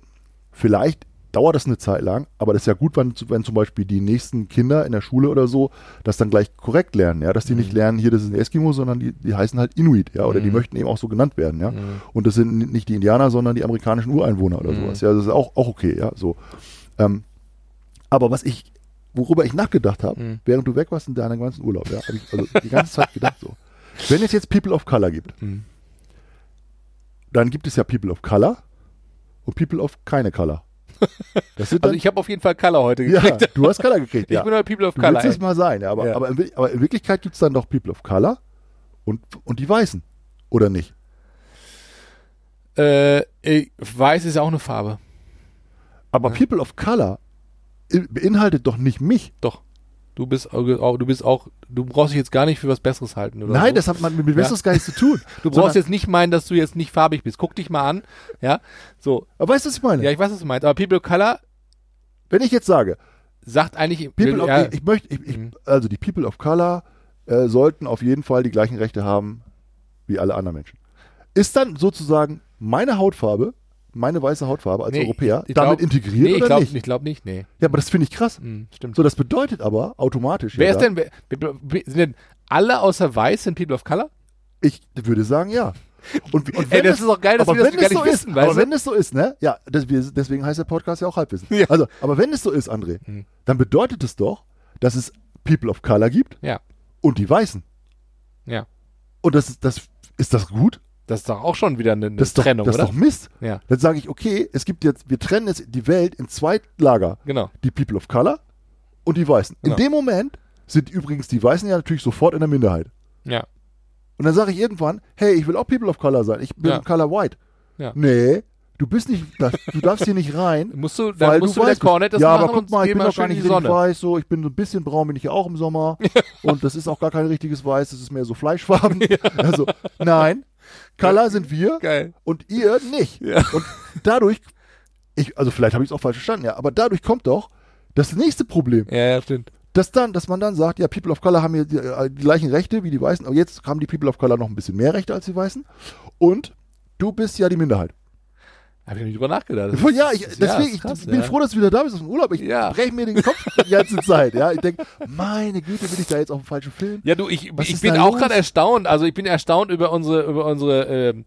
vielleicht dauert das eine Zeit lang, aber das ist ja gut, wenn, wenn zum Beispiel die nächsten Kinder in der Schule oder so das dann gleich korrekt lernen, ja, dass die nicht Mhm. lernen, hier das ist ein Eskimo, sondern die, die heißen halt Inuit, ja, oder die Mhm. möchten eben auch so genannt werden, ja. Mhm. Und das sind nicht die Indianer, sondern die amerikanischen Ureinwohner oder Mhm. sowas. Ja, das ist auch, auch okay, ja, so. Ähm, aber was ich, worüber ich nachgedacht habe, Mhm. während du weg warst in deinem ganzen Urlaub, ja, habe ich also die ganze Zeit gedacht so. Wenn es jetzt People of Color gibt, Mhm. Dann gibt es ja People of Color und People of keine Color. Also ich habe auf jeden Fall Color heute ja, gekriegt. du hast Color gekriegt, Ich ja. bin halt People of Du Color. willst es mal sein, ja, aber, Ja. aber, in, aber in Wirklichkeit gibt es dann doch People of Color und, und die Weißen. Oder nicht? Äh, weiß ist ja auch eine Farbe. Aber Ja. People of Color beinhaltet doch nicht mich. Doch. Du bist auch, du bist auch, du brauchst dich jetzt gar nicht für was Besseres halten, oder? Nein, so. das hat man mit mit Besseres gar nichts zu tun. Du brauchst jetzt nicht meinen, dass du jetzt nicht farbig bist. Guck dich mal an. Ja. So. Aber weißt du, was ich meine? Ja, ich weiß, was du meinst. Aber People of Color Wenn ich jetzt sage, sagt eigentlich, People of, ja, ich, ich möchte, ich, ich, Mhm. also die People of Color äh, sollten auf jeden Fall die gleichen Rechte haben wie alle anderen Menschen. Ist dann sozusagen meine Hautfarbe, meine weiße Hautfarbe als Nee, Europäer ich damit glaub- integriert nee, ich oder glaube nicht? ich glaub nicht, nee. Ja, aber das finde ich krass. Hm, stimmt. So, das bedeutet aber automatisch. Wer ja, ist denn, wer, sind denn alle außer Weiß sind People of Color? Ich würde sagen, ja. Und, und Ey, das ist doch geil, dass wir das wenn gar es so nicht ist, wissen, weißt aber du? wenn es so ist, ne? Ja, das, wir, deswegen heißt der Podcast ja auch Halbwissen. Ja. Also, aber wenn es so ist, André, Hm. dann bedeutet es doch, dass es People of Color gibt Ja. und die Weißen. Ja. Und das ist das ist das gut? Das ist doch auch schon wieder eine, eine Das ist doch, Trennung, das ist oder? doch Mist. ja, Dann sage ich, okay, es gibt jetzt, wir trennen jetzt die Welt in zwei Lager. genau. Die People of Color und die Weißen. Genau. In dem Moment sind übrigens die Weißen ja natürlich sofort in der Minderheit. Ja. Und dann sage ich irgendwann, hey, ich will auch People of Color sein. Ich bin Ja. Color White. Ja. Nee, du bist nicht, das, du darfst hier nicht rein. Musst du, dann Weil musst du du Cornet das ja, aber guck mal, ich bin doch gar nicht richtig weiß, so, ich bin so ein bisschen braun, bin ich ja auch im Sommer. und das ist auch gar kein richtiges Weiß, das ist mehr so Fleischfarben. Also, nein, Color sind wir Geil. und ihr nicht. Ja. Und dadurch, ich, also vielleicht habe ich es auch falsch verstanden, ja, aber dadurch kommt doch das nächste Problem. Ja, ja, stimmt. Dass dann, dass man dann sagt, ja, People of Color haben hier die, äh, die gleichen Rechte wie die Weißen, aber jetzt haben die People of Color noch ein bisschen mehr Rechte als die Weißen. Und du bist ja die Minderheit. Habe ich nicht drüber nachgedacht. Das ja, ich, deswegen, krass, ich bin ja. froh, dass du wieder da bist aus dem Urlaub. Ich Ja. breche mir den Kopf die ganze Zeit. Ja, ich denke, meine Güte, bin ich da jetzt auf dem falschen Film? Ja, du, ich, Was ich bin auch gerade erstaunt. Also ich bin erstaunt über unsere, über unsere, ähm,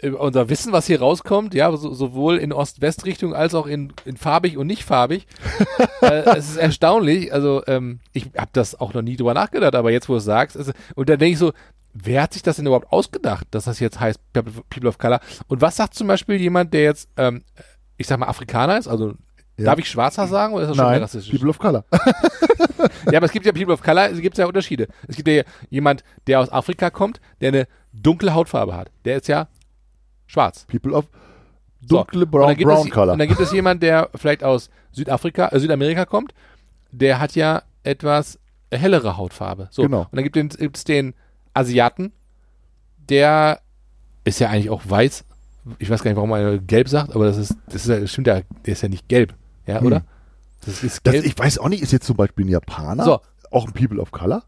über unser Wissen, was hier rauskommt. Ja, so, sowohl in Ost-West-Richtung als auch in, in farbig und nicht farbig. äh, es ist erstaunlich. Also ähm, ich habe das auch noch nie drüber nachgedacht, aber jetzt, wo du es sagst, also, und dann denke ich so, wer hat sich das denn überhaupt ausgedacht, dass das jetzt heißt People of Color? Und was sagt zum Beispiel jemand, der jetzt, ähm, ich sag mal, Afrikaner ist? Also Ja. darf ich Schwarzer sagen oder ist das schon Nein, mehr rassistisch? People of Color. Ja, aber es gibt ja People of Color, es gibt ja Unterschiede. Es gibt ja jemand, der aus Afrika kommt, der eine dunkle Hautfarbe hat. Der ist ja schwarz. People of So, dunkle und Brown, brown es, Color. Und dann gibt es jemand, der vielleicht aus Südafrika, äh, Südamerika kommt, der hat ja etwas hellere Hautfarbe. So. Genau. Und dann gibt es den Asiaten, der ist ja eigentlich auch weiß. Ich weiß gar nicht, warum man gelb sagt, aber das ist, das ist ja, stimmt ja, der ist ja nicht gelb. Ja, Hm. oder? Das ist Das, gelb. ich weiß auch nicht, ist jetzt zum Beispiel ein Japaner So. auch ein People of Color?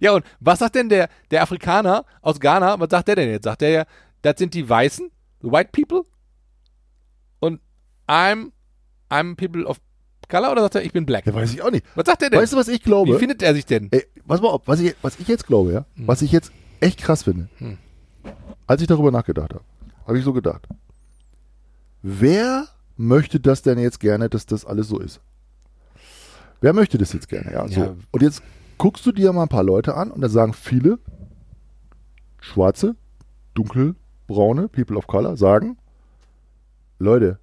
Ja, und was sagt denn der, der Afrikaner aus Ghana, was sagt der denn jetzt? Sagt der ja, das sind die Weißen, the white people, und I'm, I'm people of color, oder sagt er, ich bin black? Ja, weiß ich auch nicht. Was sagt der denn? Weißt du, was ich glaube? Wie findet er sich denn? Ey, pass mal auf, was ich, was ich jetzt glaube, ja, was ich jetzt echt krass finde, Hm. als ich darüber nachgedacht habe, habe ich so gedacht, wer möchte das denn jetzt gerne, dass das alles so ist? Wer möchte das jetzt gerne, ja? So. Ja. Und jetzt guckst du dir mal ein paar Leute an und da sagen viele schwarze, dunkelbraune People of Color sagen, Leute,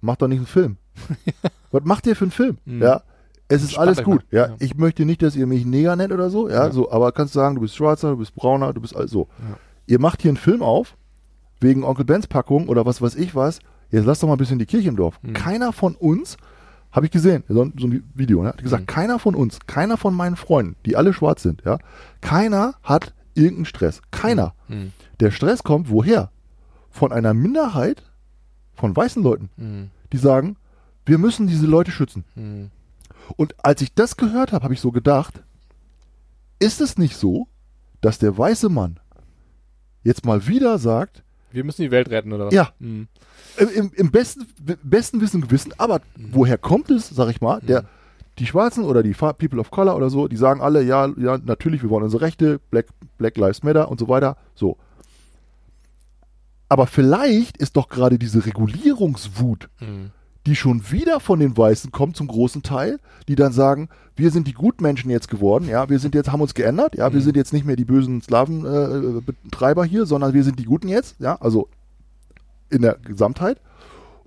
macht doch nicht einen Film. Was macht ihr für einen Film? Mhm. Ja, es ist alles gut. Ja, Ja. ich möchte nicht, dass ihr mich Neger nennt oder so. Ja, Ja. so, aber kannst sagen, du bist Schwarzer, du bist Brauner, du bist all so. Ja. Ihr macht hier einen Film auf wegen Onkel Bens Packung oder was weiß ich was. Jetzt lasst doch mal ein bisschen die Kirche im Dorf. Mhm. Keiner von uns, habe ich gesehen, so, ein- so ein Video, ne, hat gesagt, Mhm. keiner von uns, keiner von meinen Freunden, die alle schwarz sind, ja, keiner hat irgendeinen Stress. Keiner. Hm, Der Stress kommt woher? Von einer Minderheit von weißen Leuten, hm, die sagen, wir müssen diese Leute schützen. Hm. Und als ich das gehört habe, habe ich so gedacht, ist es nicht so, dass der weiße Mann jetzt mal wieder sagt, Wir müssen die Welt retten, oder was? Ja. Hm. im, im, besten, besten Wissen und Gewissen, aber woher kommt es, sag ich mal, der, die Schwarzen oder die People of Color oder so, die sagen alle, ja, ja, natürlich, wir wollen unsere Rechte, Black, Black Lives Matter und so weiter, so. Aber vielleicht ist doch gerade diese Regulierungswut, Hm. Die schon wieder von den Weißen kommt zum großen Teil, die dann sagen, wir sind die Gutmenschen jetzt geworden, ja, wir sind jetzt, haben uns geändert, ja, wir Mhm. sind jetzt nicht mehr die bösen Sklavenbetreiber hier, sondern wir sind die Guten jetzt, ja, also in der Gesamtheit.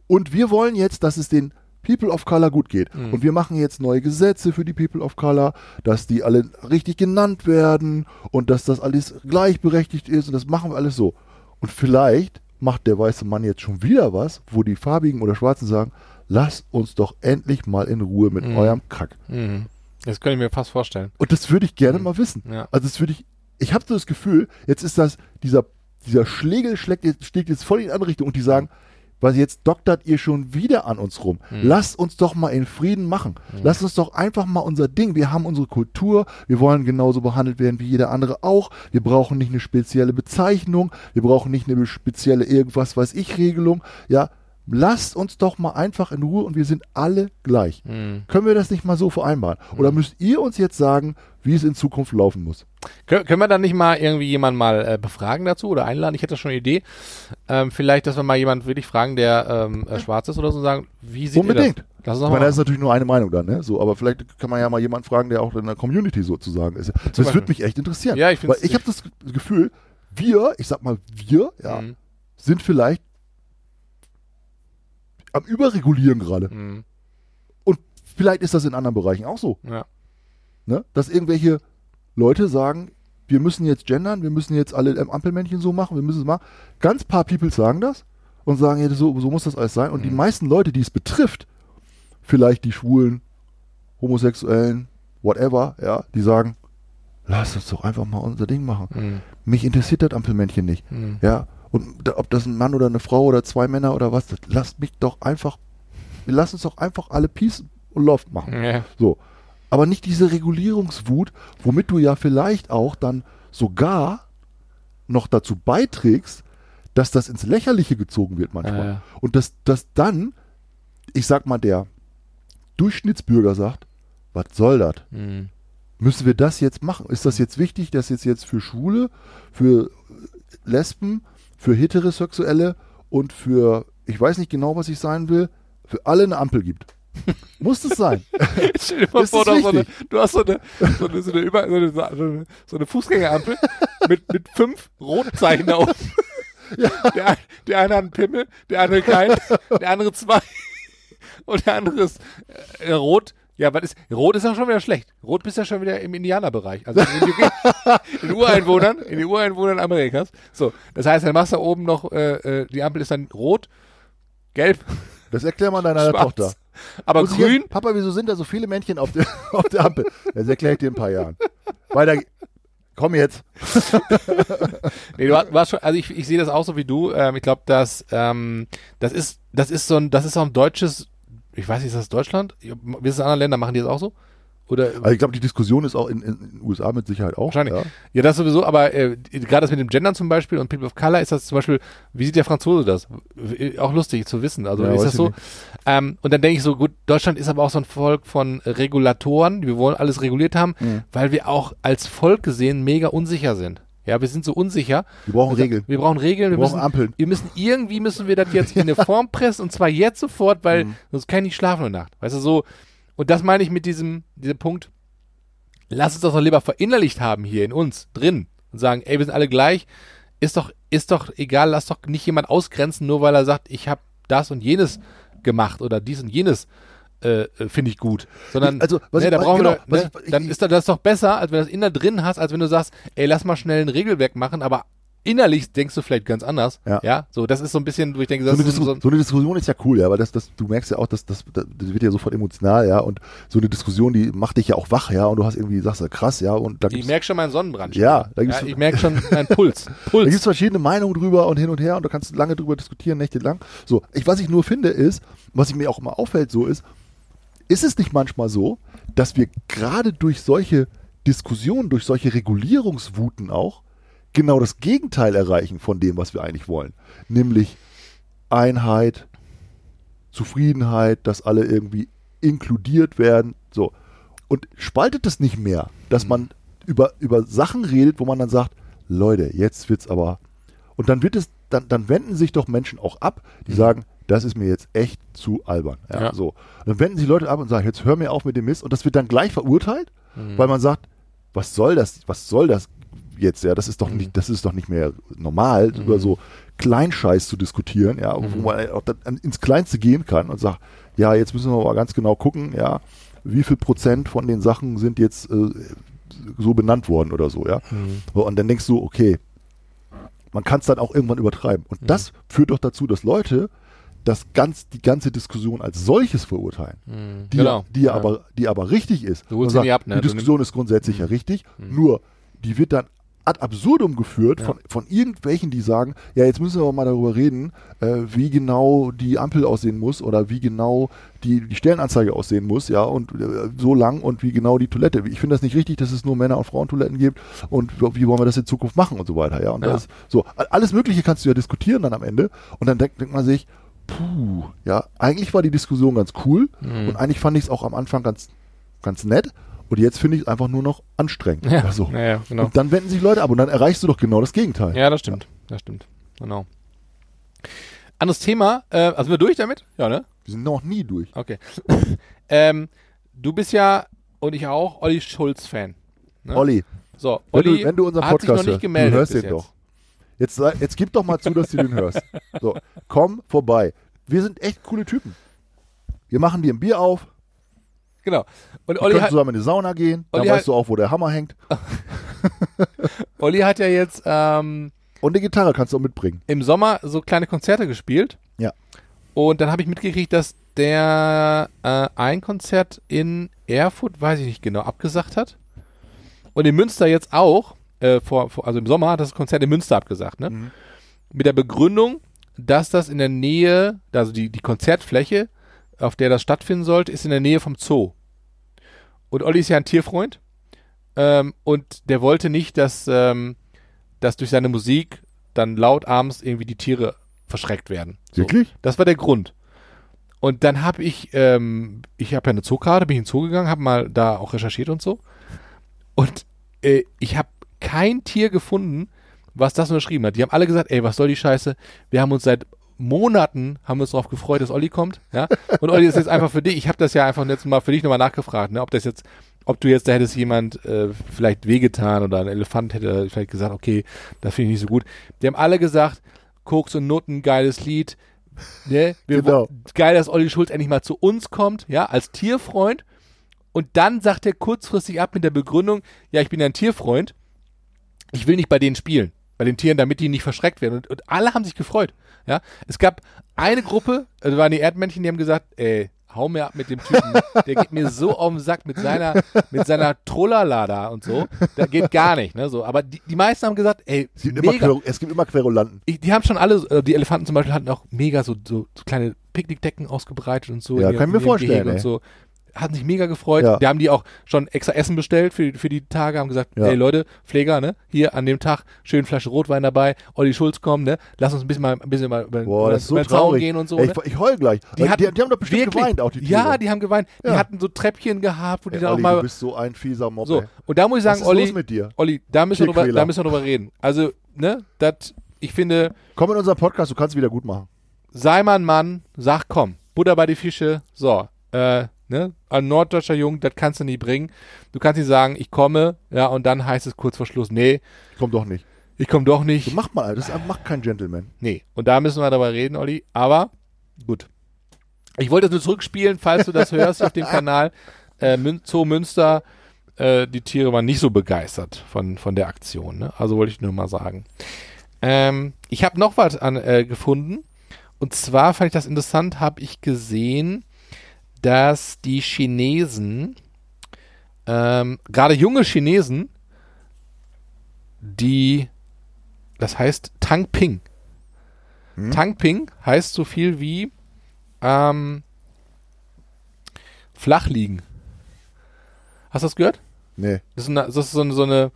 Und wir wollen jetzt, dass es den People of Color gut geht. Mhm. Und wir machen jetzt neue Gesetze für die People of Color, dass die alle richtig genannt werden und dass das alles gleichberechtigt ist und das machen wir alles so. Und vielleicht macht der weiße Mann jetzt schon wieder was, wo die Farbigen oder Schwarzen sagen, lass uns doch endlich mal in Ruhe mit Mhm. eurem Kack. Hm. Das könnte ich mir fast vorstellen. Und das würde ich gerne Mhm. mal wissen. Ja. Also das würde ich, ich habe so das Gefühl, jetzt ist das, dieser, dieser Schlegel schlägt jetzt, schlägt jetzt voll in die andere Richtung und die sagen, weil jetzt doktert ihr schon wieder an uns rum. Mhm. Lasst uns doch mal in Frieden machen. Lasst uns doch einfach mal unser Ding. Wir haben unsere Kultur. Wir wollen genauso behandelt werden wie jeder andere auch. Wir brauchen nicht eine spezielle Bezeichnung. Wir brauchen nicht eine spezielle irgendwas weiß ich Regelung. Ja, lasst uns doch mal einfach in Ruhe und wir sind alle gleich. Hm. Können wir das nicht mal so vereinbaren? Oder müsst ihr uns jetzt sagen, wie es in Zukunft laufen muss? Kön können wir dann nicht mal irgendwie jemanden mal äh, befragen dazu oder einladen? Ich hätte schon eine Idee. Ähm, vielleicht, dass wir mal jemanden wirklich fragen, der ähm, äh, schwarz ist oder so, sagen, wie sieht Unbedingt. ihr das? Uns Ich meine, das ist natürlich nur eine Meinung dann, ne? So, aber vielleicht kann man ja mal jemanden fragen, der auch in der Community sozusagen ist. Das Beispiel. würde mich echt interessieren. Ja, ich Weil ich habe das Gefühl, wir, ich sag mal wir, ja, Hm, sind vielleicht am Überregulieren gerade. hm, Und vielleicht ist das in anderen Bereichen auch so, ja. ne? Dass irgendwelche Leute sagen, wir müssen jetzt gendern, wir müssen jetzt alle Ampelmännchen so machen, wir müssen es machen. Ganz paar People sagen das und sagen, ja, so, so muss das alles sein. Und die Mhm. meisten Leute, die es betrifft, vielleicht die Schwulen, Homosexuellen, whatever, ja, die sagen, lass uns doch einfach mal unser Ding machen. Hm. Mich interessiert das Ampelmännchen nicht. Hm. Ja, und ob das ein Mann oder eine Frau oder zwei Männer oder was, das lasst mich doch einfach, lassen uns doch einfach alle Peace und Love machen. Ja. So. Aber nicht diese Regulierungswut, womit du ja vielleicht auch dann sogar noch dazu beiträgst, dass das ins Lächerliche gezogen wird manchmal. Ja, ja. Und dass, dass dann, ich sag mal, der Durchschnittsbürger sagt, was soll das? Hm. Müssen wir das jetzt machen? Ist das jetzt wichtig, dass es jetzt für Schwule, für Lesben, für Heterosexuelle und für, ich weiß nicht genau, was ich sein will, für alle eine Ampel gibt? Muss das sein? Stell dir mal vor, das du, hast so eine, du hast so eine, so eine, so eine, Über, so eine, so eine, Fußgängerampel mit, mit fünf Rotzeichen da oben. Der, der eine hat einen Pimmel, der andere keinen, der andere zwei und der andere ist äh, rot. Ja, was ist, rot ist ja schon wieder schlecht. Rot bist ja schon wieder im Indianerbereich. Also in, den- in Ureinwohnern, in den Ureinwohnern Amerikas. So, das heißt, dann machst du oben noch, äh, äh, die Ampel ist dann rot, gelb, Das erklär mal deiner. Tochter. Aber Muss grün, Jetzt, Papa, wieso sind da so viele Männchen auf der, auf der Ampel? Das erkläre ich dir in ein paar Jahren. Weiter. Komm jetzt. Nee, du warst schon, also ich, ich sehe das auch so wie du. Ähm, ich glaube, dass ähm, das ist, das ist so ein, das ist so ein deutsches, ich weiß nicht, ist das Deutschland? Ist es in anderen Ländern? Machen die das auch so? Oder Also ich glaube, die Diskussion ist auch in, in, den USA mit Sicherheit auch. Wahrscheinlich. Ja. ja, das sowieso, aber äh, gerade das mit dem Gendern zum Beispiel und People of Color ist das zum Beispiel, wie sieht der Franzose das? W- Auch lustig zu wissen. Also Ja, ist das so? Ähm, und dann denke ich so, gut, Deutschland ist aber auch so ein Volk von äh, Regulatoren, wir wollen alles reguliert haben, Mhm. weil wir auch als Volk gesehen mega unsicher sind. Ja, wir sind so unsicher. Wir brauchen Wir- Regeln. Wir brauchen Regeln. Wir, Wir brauchen müssen, Ampeln. Wir müssen irgendwie müssen wir das jetzt in eine Form pressen und zwar jetzt sofort, weil Mhm. sonst kann ich nicht schlafen in der Nacht. Weißt du so? Und das meine ich mit diesem diesem Punkt. Lass uns das doch lieber verinnerlicht haben hier in uns drin und sagen, ey, wir sind alle gleich. Ist doch ist doch egal. Lass doch nicht jemand ausgrenzen, nur weil er sagt, ich habe das und jenes gemacht oder dies und jenes. Äh, äh, finde ich gut, sondern Also, was ne, ich- da was- brauchen genau, wir, ne, ich- ich- dann ist das doch besser, als wenn du das inner drin hast, als wenn du sagst, ey, lass mal schnell ein Regelwerk machen, aber innerlich denkst du vielleicht ganz anders. Ja. so das ist so ein bisschen, wo ich denke, So das eine, ist Disku so, so eine Diskussion ist ja cool, ja, weil das, das, du merkst ja auch, dass das, das, wird ja sofort emotional, ja, und so eine Diskussion, die macht dich ja auch wach, ja, und du hast irgendwie, sagst du, krass, ja, und da ich merke schon meinen Sonnenbrand. Ja, da ja gibt's- ich merke schon meinen Puls. da Puls. gibt's verschiedene Meinungen drüber und hin und her und da kannst du lange drüber diskutieren, nächtelang. So, ich, was ich nur finde ist, was ich mir auch immer auffällt, so ist, ist es nicht manchmal so, dass wir gerade durch solche Diskussionen, durch solche Regulierungswuten auch, genau das Gegenteil erreichen von dem, was wir eigentlich wollen. Nämlich Einheit, Zufriedenheit, dass alle irgendwie inkludiert werden. So. Und spaltet es nicht mehr, dass man über, über Sachen redet, wo man dann sagt, Leute, jetzt wird's aber. Und dann wird es, dann, dann wenden sich doch Menschen auch ab, die sagen, das ist mir jetzt echt zu albern. Ja, Ja. So. Dann wenden sich Leute ab und sagen, jetzt hör mir auf mit dem Mist. Und das wird dann gleich verurteilt, weil man sagt, was soll das, was soll das jetzt, ja, das ist doch nicht, das ist doch nicht mehr normal, über so Kleinscheiß zu diskutieren, ja, wo man auch dann ins Kleinste gehen kann und sagt, ja, jetzt müssen wir mal ganz genau gucken, ja, wie viel Prozent von den Sachen sind jetzt äh, so benannt worden oder so, ja. So, Und dann denkst du, okay, man kann es dann auch irgendwann übertreiben. Und das führt doch dazu, dass Leute das ganz, die ganze Diskussion als solches verurteilen. Die, Genau. die, Ja. aber, die aber richtig ist. Du holst nie ab, ne? Die Diskussion ist grundsätzlich ja richtig, nur die wird dann ad absurdum geführt von, von irgendwelchen, die sagen, ja, jetzt müssen wir aber mal darüber reden, äh, wie genau die Ampel aussehen muss oder wie genau die, die Stellenanzeige aussehen muss, ja, und äh, so lang und wie genau die Toilette. Ich finde das nicht richtig, dass es nur Männer- und Frauentoiletten gibt und wie wollen wir das in Zukunft machen und so weiter, ja. Und Ja. das so, alles Mögliche kannst du ja diskutieren dann am Ende und dann denkt, denkt man sich, puh, ja, eigentlich war die Diskussion ganz cool Mhm. und eigentlich fand ich es auch am Anfang ganz, ganz nett und jetzt finde ich es einfach nur noch anstrengend. Ja, Also, ja, ja, genau. Und dann wenden sich Leute ab und dann erreichst du doch genau das Gegenteil. Ja, das stimmt. Das stimmt. Genau. Anderes Thema, äh, also sind wir durch damit? Ja, ne? Wir sind noch nie durch. Okay. ähm, du bist ja, und ich auch, Olli Schulz-Fan. Ne? Olli, So, wenn Olli du, wenn du unseren Podcast nicht hörst, gemeldet du hörst den jetzt. doch. Jetzt, jetzt gib doch mal zu, dass du den hörst. So, komm vorbei. Wir sind echt coole Typen. Wir machen dir ein Bier auf, Genau. Und Olli hat, zusammen in die Sauna gehen, dann Olli weißt hat- du auch, wo der Hammer hängt. Olli hat ja jetzt ähm, Und eine Gitarre kannst du auch mitbringen. im Sommer so kleine Konzerte gespielt. Ja. Und dann habe ich mitgekriegt, dass der äh, ein Konzert in Erfurt, weiß ich nicht genau, abgesagt hat. Und in Münster jetzt auch. äh, vor, vor, also im Sommer hat das Konzert in Münster abgesagt, ne? Mhm. Mit der Begründung, dass das in der Nähe, also die, die Konzertfläche, auf der das stattfinden sollte, ist in der Nähe vom Zoo. Und Olli ist ja ein Tierfreund. Ähm, und der wollte nicht, dass, ähm, dass durch seine Musik dann laut abends irgendwie die Tiere verschreckt werden. So. Wirklich? Das war der Grund. Und dann habe ich, ähm, ich habe ja eine Zookarte, bin ich in den Zoo gegangen, habe mal da auch recherchiert und so. Und äh, ich habe kein Tier gefunden, was das unterschrieben hat. Die haben alle gesagt, ey, was soll die Scheiße? Wir haben uns seit Monaten haben wir uns darauf gefreut, dass Olli kommt, ja. Und Olli ist jetzt einfach für dich. Ich habe das ja einfach jetzt mal für dich nochmal nachgefragt, ne, ob das jetzt, ob du jetzt da hättest jemand äh, vielleicht wehgetan oder ein Elefant hätte vielleicht gesagt, okay, das finde ich nicht so gut. Die haben alle gesagt, Koks und Nutten, geiles Lied. Ne? Wir Genau. Geil, dass Olli Schulz endlich mal zu uns kommt, ja, als Tierfreund. Und dann sagt er kurzfristig ab mit der Begründung, ja, ich bin ja ein Tierfreund. Ich will nicht bei denen spielen, bei den Tieren, damit die nicht verschreckt werden. Und, und alle haben sich gefreut. Ja, es gab eine Gruppe, also waren die Erdmännchen, die haben gesagt, ey, hau mir ab mit dem Typen, der geht mir so auf den Sack mit seiner, mit seiner Trollala da und so. Da geht gar nicht, ne, so. Aber die, die meisten haben gesagt, ey, Es gibt, immer mega, Quer, es gibt immer Querulanten. ich, die haben schon alle, äh, die Elefanten zum Beispiel hatten auch mega so, so, so kleine Picknickdecken ausgebreitet und so. Ja, kann ich mir vorstellen, Und so. Hatten sich mega gefreut. Ja. Die haben die auch schon extra Essen bestellt für, für die Tage, haben gesagt, Ja. ey Leute, Pfleger, ne, hier an dem Tag schön Flasche Rotwein dabei, Olli Schulz kommt, ne, lass uns ein bisschen mal, ein bisschen mal über, Boah, über, das ist so über den Zaun gehen und so, Ey, ne? ich, ich heul gleich. Die Die, hatten die, die haben doch bestimmt Wirklich? geweint, auch die Tiere. Ja, die haben geweint. Die Ja. hatten so Treppchen gehabt, wo die Ey, dann auch Olli, mal, du bist so ein fieser Mob, so. Und da muss ich Was sagen, ist Olli, los mit dir? Olli, da müssen wir drüber, da müssen wir drüber reden. Also, ne, das, ich finde, Komm in unseren Podcast, du kannst wieder gut machen. sei mal ein Mann, sag komm, Butter bei die Fische, so, äh, ne, ein norddeutscher Jung, das kannst du nie bringen. Du kannst nicht sagen, ich komme, ja, und dann heißt es kurz vor Schluss, nee, Komm doch nicht. ich komme doch So nicht. macht mal, das macht kein Gentleman. Nee, und da müssen wir darüber reden, Olli, aber gut. Ich wollte das nur zurückspielen, falls du das hörst auf dem Kanal. Äh, Mün Zoo Münster, äh, die Tiere waren nicht so begeistert von, von der Aktion. Ne? Also wollte ich nur mal sagen. Ähm, ich habe noch was an, äh, gefunden. Und zwar fand ich das interessant, habe ich gesehen, dass die Chinesen, ähm, gerade junge Chinesen, die, das heißt Tangping. Hm? Tangping heißt so viel wie ähm, flach liegen. Hast du das gehört? Nee. Das ist, eine, das ist so, eine, so, eine,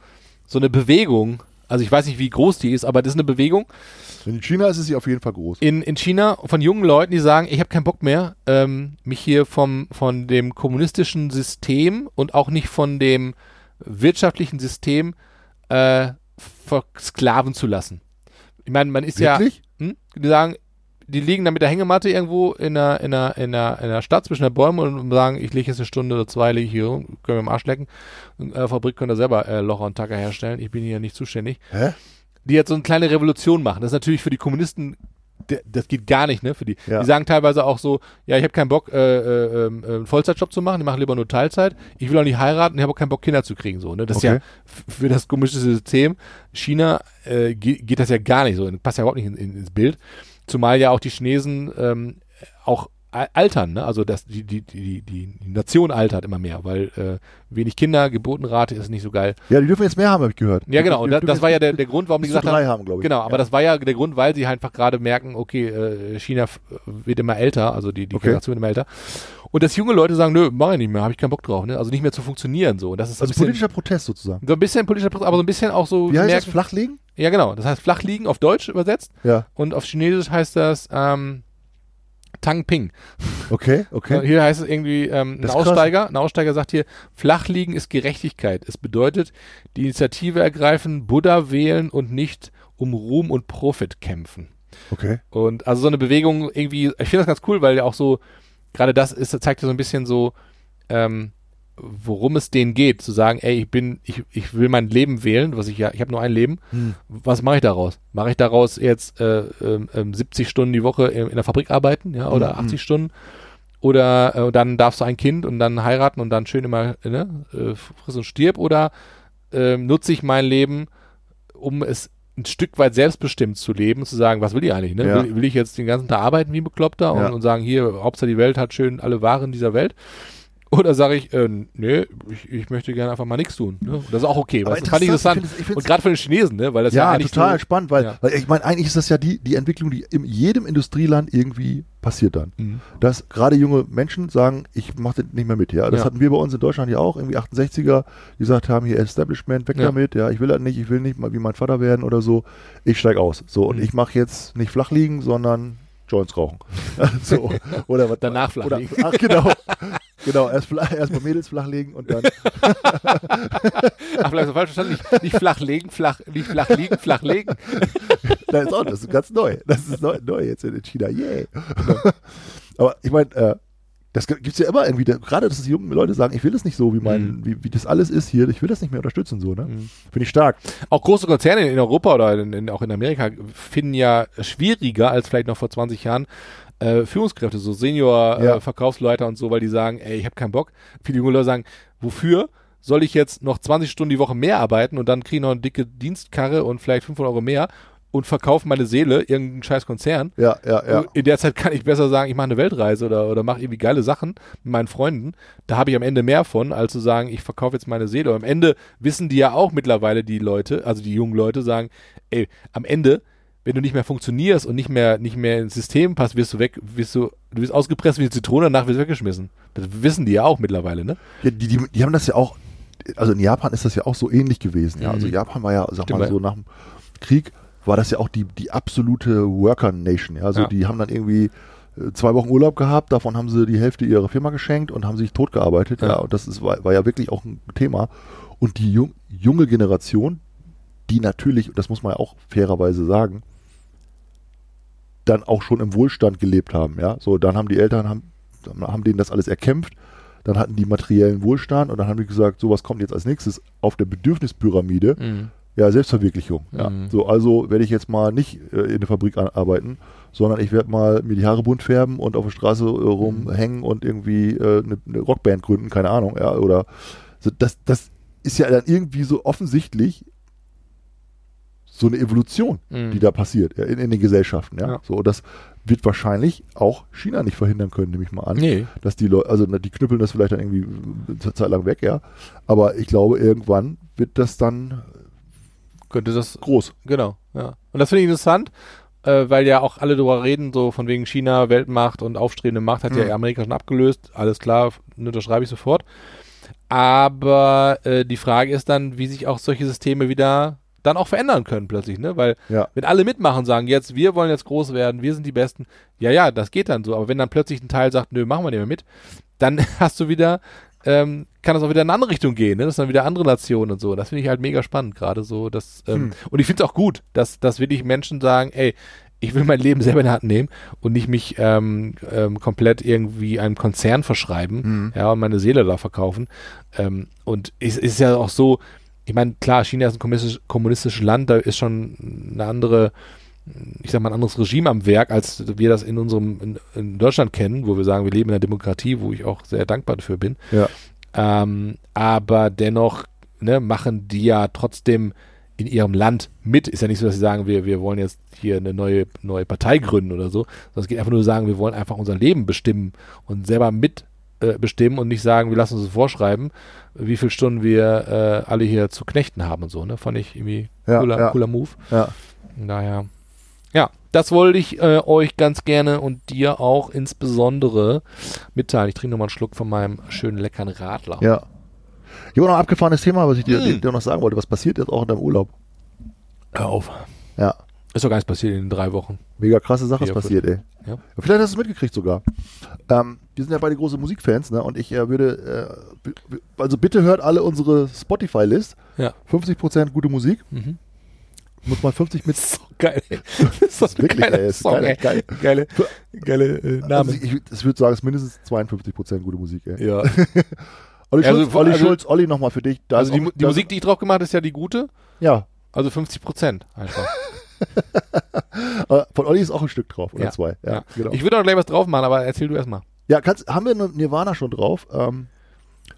so eine Bewegung. Also ich weiß nicht, wie groß die ist, aber das ist eine Bewegung In China ist es hier auf jeden Fall groß. in, in China von jungen Leuten, die sagen, ich habe keinen Bock mehr, ähm, mich hier vom, von dem kommunistischen System und auch nicht von dem wirtschaftlichen System äh, versklaven zu lassen. Ich meine, man ist ja, Wirklich? hm? die sagen, die liegen dann mit der Hängematte irgendwo in der, in der, in der, in der Stadt zwischen den Bäumen und sagen, ich liege jetzt eine Stunde oder zwei, liege ich hier, rum, können wir am Arsch lecken. Und, äh, Fabrik können da selber äh, Locher und Tacker herstellen. Ich bin hier nicht zuständig Hä? die jetzt so eine kleine Revolution machen. Das ist natürlich für die Kommunisten, das geht gar nicht, ne? Für die. Ja. Die sagen teilweise auch so, ja, ich habe keinen Bock, äh, äh, ähm, äh, einen Vollzeitjob zu machen, die machen lieber nur Teilzeit. Ich will auch nicht heiraten, ich habe auch keinen Bock, Kinder zu kriegen. So, ne? Das ist ja Okay. für das kommunistische System China äh, ge geht das ja gar nicht so. Passt ja überhaupt nicht in, in, ins Bild. Zumal ja auch die Chinesen ähm, auch altern, ne? Also das, die, die, die, die, Nation altert immer mehr, weil äh, wenig Kinder, Geburtenrate ist nicht so geil. Ja, die dürfen jetzt mehr haben, habe ich gehört. Ja, genau. Und da, das war ja der, der Grund, warum die gesagt drei haben, haben, glaube ich. Genau, aber ja. das war ja der Grund, weil sie einfach gerade merken, okay, äh, China wird immer älter, also die, die Okay. Generation wird immer älter. Und dass junge Leute sagen, nö, mach ich nicht mehr, habe ich keinen Bock drauf, ne? Also nicht mehr zu funktionieren so. Und das ist Also ein bisschen, politischer Protest sozusagen. so ein bisschen politischer Prozess, aber so ein bisschen auch so Wie heißt merken, das? Flachlegen? Ja, genau. Das heißt flach liegen auf Deutsch übersetzt Ja. und auf Chinesisch heißt das ähm, Tang Ping. Okay, okay. Hier heißt es irgendwie, ähm, ein krass. Aussteiger, ein Aussteiger sagt hier, flach liegen ist Gerechtigkeit. Es bedeutet, die Initiative ergreifen, Buddha wählen und nicht um Ruhm und Profit kämpfen. Okay. Und also so eine Bewegung irgendwie, ich finde das ganz cool, weil ja auch so, gerade das ist, zeigt ja so ein bisschen so, ähm, worum es denen geht, zu sagen, ey, ich bin, ich, ich will mein Leben wählen, was ich ja, ich habe nur ein Leben. Hm. Was mache ich daraus? Mache ich daraus jetzt äh, ähm, ähm, 70 Stunden die Woche in, in der Fabrik arbeiten, ja, oder Mhm. 80 Stunden? Oder äh, dann darfst du ein Kind und dann heiraten und dann schön immer ne, äh, friss und stirb? Oder ähm, nutze ich mein Leben, um es ein Stück weit selbstbestimmt zu leben, zu sagen, was will ich eigentlich? Ne? Ja. Will, will ich jetzt den ganzen Tag arbeiten wie ein Bekloppter und, Ja. und sagen, hier, Hauptsache die Welt hat schön alle Waren dieser Welt? Oder sage ich, äh, nee, ich, ich möchte gerne einfach mal nichts tun. Ne? Das ist auch okay. Aber das fand ich interessant. ich find's- ich und gerade für den Chinesen, ne? Weil das ja, Ja, total so, spannend, weil, Ja. weil ich meine, eigentlich ist das ja die, die Entwicklung, die in jedem Industrieland irgendwie passiert dann. Mhm. Dass gerade junge Menschen sagen, ich mache das nicht mehr mit. Ja, das Ja. hatten wir bei uns in Deutschland ja auch, irgendwie 68er, die gesagt haben, hier Establishment, weg Ja. damit, ja, ich will das nicht, ich will nicht mal wie mein Vater werden oder so, ich steig aus. So, und Mhm. ich mache jetzt nicht flach liegen, sondern Joints rauchen. so, oder was Danach flach oder. Ach, genau. Genau, erst, flach, erst mal Mädels flachlegen und dann. Ach, vielleicht du falsch verstanden. Nicht, nicht flach legen, flach, nicht flach liegen, flach legen. Das ist auch, das ist ganz neu. Das ist neu, neu jetzt in China. Yay. Aber ich meine, äh, das gibt es ja immer irgendwie, da- gerade dass die jungen Leute sagen, ich will das nicht so, wie mein, Mhm. wie, wie das alles ist hier, ich will das nicht mehr unterstützen, so, ne? Mhm. Finde ich stark. Auch große Konzerne in Europa oder in, in, auch in Amerika finden ja schwieriger als vielleicht noch vor 20 Jahren äh, Führungskräfte, so Ja. Senior-Verkaufsleiter und so, weil die sagen, ey, ich habe keinen Bock. Viele junge Leute sagen, wofür soll ich jetzt noch 20 Stunden die Woche mehr arbeiten und dann kriege ich noch eine dicke Dienstkarre und vielleicht 500 Euro mehr und verkaufe meine Seele irgendeinen scheiß Konzern. Ja, ja, ja. In der Zeit kann ich besser sagen, ich mache eine Weltreise oder, oder mache irgendwie geile Sachen mit meinen Freunden. Da habe ich am Ende mehr von, als zu sagen, ich verkaufe jetzt meine Seele. Und am Ende wissen die ja auch mittlerweile, die Leute, also die jungen Leute, sagen, ey, am Ende, wenn du nicht mehr funktionierst und nicht mehr, nicht mehr ins System passt, wirst du weg, wirst du, du wirst ausgepresst wie eine Zitrone, danach wirst du weggeschmissen. Das wissen die ja auch mittlerweile, ne? ja die, die, die haben das ja auch, also in Japan ist das ja auch so ähnlich gewesen. Ja? Mhm. Also Japan war ja, sag Stimmt, mal so, nach dem Krieg war das ja auch die, die absolute Worker-Nation. Ja? Also Ja. die haben dann irgendwie äh, zwei Wochen Urlaub gehabt, davon haben sie die Hälfte ihrer Firma geschenkt und haben sich totgearbeitet. Ja, Ja. und das ist, war, war ja wirklich auch ein Thema. Und die jung, junge Generation, die natürlich, und das muss man ja auch fairerweise sagen, dann auch schon im Wohlstand gelebt haben. Ja, so dann haben die Eltern haben, haben denen das alles erkämpft. Dann hatten die materiellen Wohlstand und dann haben die gesagt, so was kommt jetzt als nächstes auf der Bedürfnispyramide. Mhm. Ja, Selbstverwirklichung. Ja. Mhm. So, also werde ich jetzt mal nicht äh, in der Fabrik arbeiten, sondern ich werde mal mir die Haare bunt färben und auf der Straße äh, rumhängen und irgendwie äh, eine, eine Rockband gründen, keine Ahnung, ja, oder so, das, das ist ja dann irgendwie so offensichtlich so eine Evolution, Mhm. die da passiert ja, in, in den Gesellschaften, ja. Ja. So, und das wird wahrscheinlich auch China nicht verhindern können, nehme ich mal an Nee. dass die Leute, also die knüppeln das vielleicht dann irgendwie eine Zeit lang weg, ja. Aber ich glaube, irgendwann wird das dann Könnte das groß. Genau, ja. Und das finde ich interessant, äh, weil ja auch alle darüber reden, so von wegen China, Weltmacht und aufstrebende Macht hat Mhm. ja Amerika schon abgelöst. Alles klar, unterschreibe ich sofort. Aber äh, die Frage ist dann, wie sich auch solche Systeme wieder dann auch verändern können plötzlich, ne? Weil Ja. wenn alle mitmachen und sagen, jetzt, wir wollen jetzt groß werden, wir sind die Besten, ja, ja, das geht dann so. Aber wenn dann plötzlich ein Teil sagt, nö, machen wir nicht mehr mit, dann hast du wieder, ähm, kann das auch wieder in eine andere Richtung gehen, ne? Das sind dann wieder andere Nationen und so. Das finde ich halt mega spannend, gerade so. Dass, ähm, Hm. Und ich finde es auch gut, dass, dass wirklich Menschen sagen, ey, ich will mein Leben selber in die Hand nehmen und nicht mich ähm, ähm, komplett irgendwie einem Konzern verschreiben, Mhm. ja, und meine Seele da verkaufen. Ähm, und es ist ja auch so, ich meine, klar, China ist ein kommunistisch, kommunistisches Land, da ist schon eine andere, ich sag mal, ein anderes Regime am Werk, als wir das in unserem, in, in Deutschland kennen, wo wir sagen, wir leben in einer Demokratie, wo ich auch sehr dankbar dafür bin. Ja. Ähm, aber dennoch ne, machen die ja trotzdem in ihrem Land mit. Ist ja nicht so, dass sie sagen, wir, wir wollen jetzt hier eine neue, neue Partei gründen oder so, sondern es geht einfach nur sagen, wir wollen einfach unser Leben bestimmen und selber mit äh, bestimmen und nicht sagen, wir lassen uns vorschreiben, wie viele Stunden wir äh, alle hier zu knechten haben und so. Ne? Fand ich irgendwie Ja, cooler, ja. cooler Move. Ja. Naja. Ja, das wollte ich äh, euch ganz gerne und dir auch insbesondere mitteilen. Ich trinke nochmal einen Schluck von meinem schönen leckeren Radler. Ja. Ich habe noch ein abgefahrenes Thema, was ich dir, Mhm. dir noch sagen wollte. Was passiert jetzt auch in deinem Urlaub? Hör auf. Ja. Ist doch gar nichts passiert in den drei Wochen. Mega krasse Sache ist passiert, ey. Ja. Vielleicht hast du es mitgekriegt sogar. Ähm, wir sind ja beide große Musikfans, ne? Und ich äh, würde, äh, also bitte hört alle unsere Spotify-List. Ja. 50% gute Musik. Mhm. Muss mal 50 mit. So geil. Das ist so wirklich ein geiler geil, ist Song, geil, ey. geil. Geile, geile äh, Name. Also ich, ich, würde sagen, es ist mindestens 52% gute Musik, ey. ja. Olli Also, Schulz, Olli, also- Schulz, Olli nochmal für dich. Da Also ist die, auch- die Musik, die ich drauf gemacht habe, ist ja die gute. Ja, Also 50 Prozent einfach. von Olli ist auch ein Stück drauf, oder Ja, zwei. Ja, ja. genau. Ich würde auch gleich was drauf machen, aber erzähl du erstmal. ja kannst, haben wir Nirvana schon drauf? Ähm,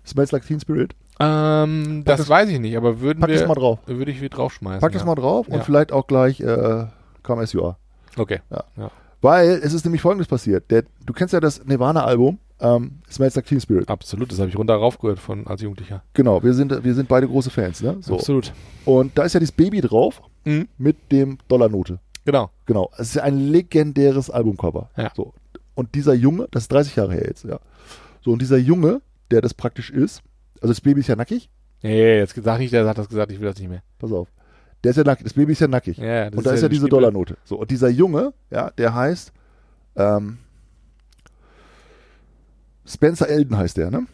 Smells Like Teen Spirit. Ähm, das, das- weiß ich nicht, aber würden Pack wir, das mal drauf. würde ich wieder draufschmeißen. Pack ja. das mal drauf und Ja. vielleicht auch gleich äh, Come As You Are. Okay. Weil es ist nämlich folgendes passiert. Der, du kennst ja das Nirvana-Album ähm, Smells Like Teen Spirit. Absolut, das habe ich runter raufgehört von als Jugendlicher. Genau, wir sind, wir sind beide große Fans, ne? So. Absolut. Und da ist ja dieses Baby drauf Mhm. mit dem Dollarnote. Genau. Genau. Es ist ja ein legendäres Albumcover. Ja. So. Und dieser Junge, das ist 30 Jahre her jetzt, ja. So, und dieser Junge, der das praktisch ist, also das Baby ist ja nackig, Nee, jetzt sag nicht, der hat das gesagt, ich will das nicht mehr. pass auf. Der ist ja nackig, das Baby ist ja nackig. Ja, und da ist ja diese Stiefel. Dollarnote. So, und dieser Junge, ja, der heißt ähm, Spencer Elden heißt der, ne?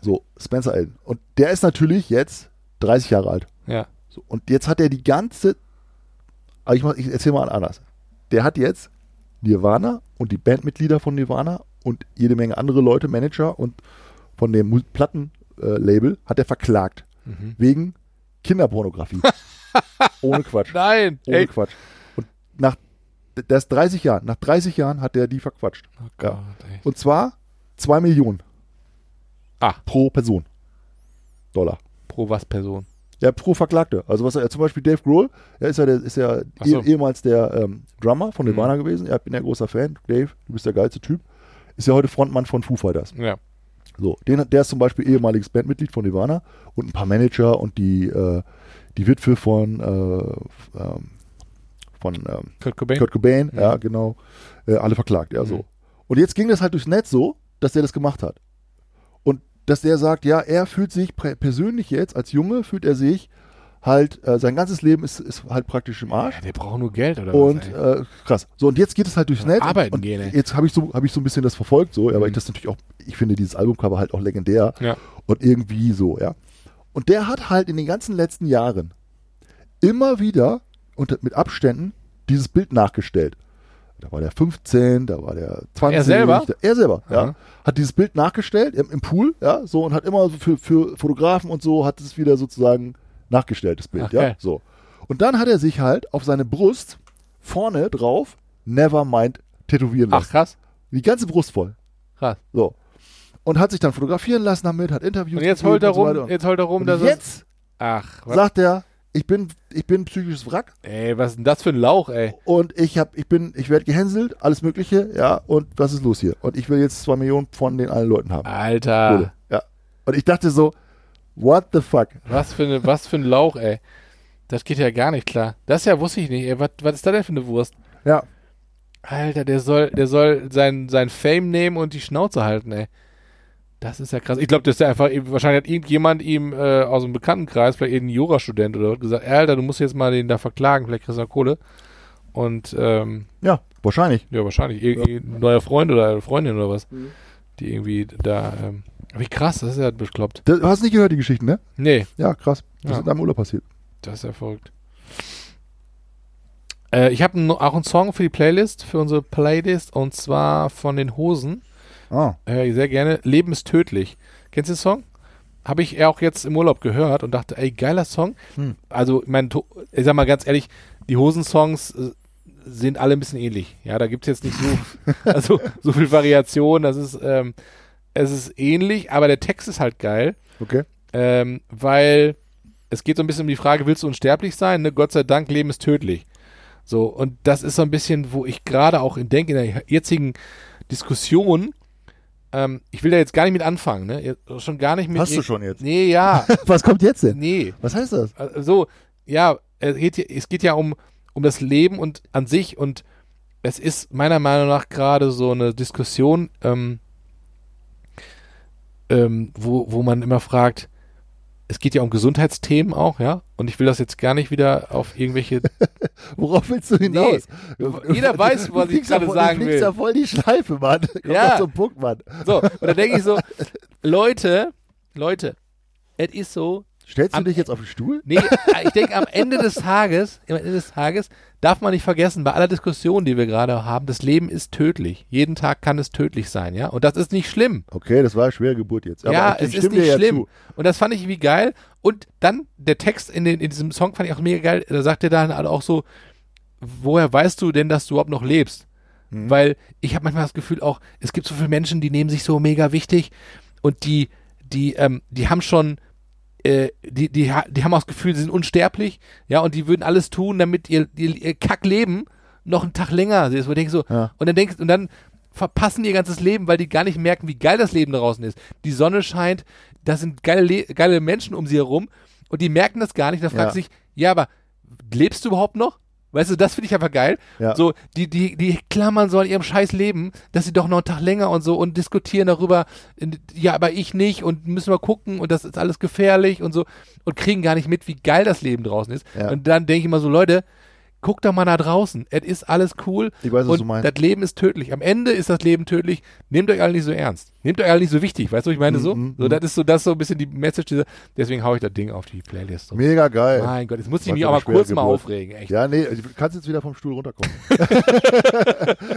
So, Spencer Elden. Und der ist natürlich jetzt 30 Jahre alt. Ja. So, und jetzt hat er die ganze. Aber ich, ich erzähl mal anders. Der hat jetzt Nirvana und die Bandmitglieder von Nirvana und jede Menge andere Leute, Manager und von dem Plattenlabel hat er verklagt. Mhm. Wegen Kinderpornografie. Ohne Quatsch. Nein! Ohne Ey. Quatsch. Und nach. Ist 30 Jahren. Nach 30 Jahren hat er die verquatscht. Oh Ja. Gott, ey. Und zwar 2 Millionen. Ah. Pro Person. Dollar. Pro was Person? Ja, pro Verklagte. Also was er, zum Beispiel Dave Grohl, er ist ja, der, ist ja Ach so. eh, ehemals der ähm, Drummer von Nirvana Mhm. gewesen. Ja, ich bin ja großer Fan. Dave, du bist der geilste Typ. Ist ja heute Frontmann von Foo Fighters. Ja. So, den, der ist zum Beispiel ehemaliges Bandmitglied von Nirvana und ein paar Manager und die, äh, die Witwe von, äh, ähm, von ähm, Kurt Cobain? Kurt Cobain, Ja. ja, genau, äh, alle verklagt, ja, so. Mhm. Und jetzt ging das halt durchs Netz so, dass der das gemacht hat. Und dass der sagt, ja, er fühlt sich persönlich jetzt, als Junge, fühlt er sich halt, äh, sein ganzes Leben ist, ist halt praktisch im Arsch. Ja, der braucht nur Geld oder Und was? ey? äh, krass. So, und jetzt geht es halt durchs Ja, Netz. arbeiten und gehen, ey. Jetzt habe ich, so, hab ich so ein bisschen das verfolgt, so, ja, weil Mhm. ich das natürlich auch, ich finde dieses Albumcover halt auch legendär Ja. und irgendwie so, ja. Und der hat halt in den ganzen letzten Jahren immer wieder und mit Abständen dieses Bild nachgestellt. Da war der 15, da war der 20. Er selber? Da, er selber, ja. Aha. Hat dieses Bild nachgestellt im, im Pool, ja, so und hat immer so für, für Fotografen und so hat es wieder sozusagen nachgestellt, das Bild, Ach, ja. So. Und dann hat er sich halt auf seine Brust vorne drauf Nevermind tätowieren Ach, lassen. krass. Die ganze Brust voll. Krass. So. Und hat sich dann fotografieren lassen damit, hat Interviews Und jetzt heult er und so rum, jetzt heult er rum, dass jetzt Ach, was? sagt er, ich bin, ich bin psychisches Wrack Ey, was ist denn das für ein Lauch, ey? und ich hab, ich bin, ich werde gehänselt, alles Mögliche, ja, und was ist los hier? Und ich will jetzt zwei Millionen von den allen Leuten haben. Alter. Kohle. Ja. Und ich dachte so, what the fuck? Was für, eine, was für ein Lauch, ey. Das geht ja gar nicht klar. Das ja wusste ich nicht, ey. Was, was ist da denn für eine Wurst? Ja. Alter, der soll, der soll sein, sein Fame nehmen und die Schnauze halten, ey. Das ist ja krass. Ich glaube, das ist ja einfach, wahrscheinlich hat irgendjemand ihm äh, aus dem Bekanntenkreis, vielleicht irgendein Jurastudent oder was, gesagt, Alter, du musst jetzt mal den da verklagen, vielleicht kriegst du da Kohle. Und, ähm, Ja, wahrscheinlich. ja, wahrscheinlich irgendein neuer Freund oder eine Freundin oder was, die irgendwie da, ähm, wie krass, das ist ja bekloppt. Das, du hast nicht gehört, die Geschichten, ne? Nee, Ja, krass. Das Ja. ist in deinem Urlaub passiert. Das ist ja verrückt. Äh, ich habe auch einen Song für die Playlist, für unsere Playlist, und zwar von den Hosen. Ah. Äh, sehr gerne. Leben ist tödlich. Kennst du den Song? Habe ich auch jetzt im Urlaub gehört und dachte, ey, geiler Song. Hm. Also, to- ich sag mal ganz ehrlich, die Hosen-Songs äh, sind alle ein bisschen ähnlich. Ja, da gibt's jetzt nicht so, also, so viel Variation. Das ist, ähm, es ist ähnlich, aber der Text ist halt geil. Okay. Ähm, weil es geht so ein bisschen um die Frage, willst du unsterblich sein? Ne? Gott sei Dank, Leben ist tödlich. So, und das ist so ein bisschen, wo ich gerade auch in denke, in der jetzigen Diskussion, ähm, ich will da jetzt gar nicht mit anfangen, ne? Schon gar nicht mit. Hast du schon jetzt? Nee, ja. Was kommt jetzt denn? nee. Was heißt das? Also, ja, es geht, ja- es geht ja um, um das Leben und an sich und es ist meiner Meinung nach gerade so eine Diskussion, ähm, ähm, wo, wo man immer fragt, es geht ja um Gesundheitsthemen auch, ja, und ich will das jetzt gar nicht wieder auf irgendwelche, Worauf willst du hinaus? jeder weiß, was ich gerade sagen Du will. ja voll die Schleife, Mann. Komm Ja. zum Punkt, Mann. so, und da denke ich so, Leute, Leute, es ist so, Stellst du Am- dich jetzt auf den Stuhl? Nee, ich denke, am Ende des Tages, am Ende des Tages darf man nicht vergessen, bei aller Diskussion, die wir gerade haben, das Leben ist tödlich. Jeden Tag kann es tödlich sein, ja? Und das ist nicht schlimm. Okay, das war eine schwere Geburt jetzt. Aber ja, es ist nicht ja schlimm. zu. Und das fand ich wie geil. Und dann der Text in, den, in diesem Song fand ich auch mega geil. Da sagt er dann auch so, woher weißt du denn, dass du überhaupt noch lebst? Mhm. Weil ich habe manchmal das Gefühl auch, es gibt so viele Menschen, die nehmen sich so mega wichtig und die, die, ähm, die haben schon, äh, die, die, die haben auch das Gefühl, sie sind unsterblich, ja, und die würden alles tun, damit ihr, ihr, ihr Kackleben noch einen Tag länger ist. Wo denke so, Ja. und dann denkst und dann verpassen ihr ganzes Leben, weil die gar nicht merken, wie geil das Leben draußen ist. Die Sonne scheint, da sind geile, Le geile Menschen um sie herum und die merken das gar nicht. Da fragt Ja. sich, ja, aber lebst du überhaupt noch? Weißt du, das finde ich einfach geil. Ja. So, die, die, die klammern so an ihrem scheiß Leben, dass sie doch noch einen Tag länger und so und diskutieren darüber, ja, aber ich nicht und müssen wir gucken und das ist alles gefährlich und so und kriegen gar nicht mit, wie geil das Leben draußen ist. Ja. Und dann denke ich immer so, Leute, guckt doch mal nach draußen. Es ist alles cool. Ich weiß, was und du meinst. das Leben ist tödlich. Am Ende ist das Leben tödlich. Nehmt euch alle nicht so ernst. Nehmt euch alle nicht so wichtig. Weißt du, ich meine so? Mhm, So, das ist so, das ist so ein bisschen die Message dieser, deswegen hau ich das Ding auf die Playlist. So. Mega geil. Mein Gott, jetzt muss ich mich mal kurz schwere mal Geburt. aufregen, echt. Ja, nee, du kannst jetzt wieder vom Stuhl runterkommen.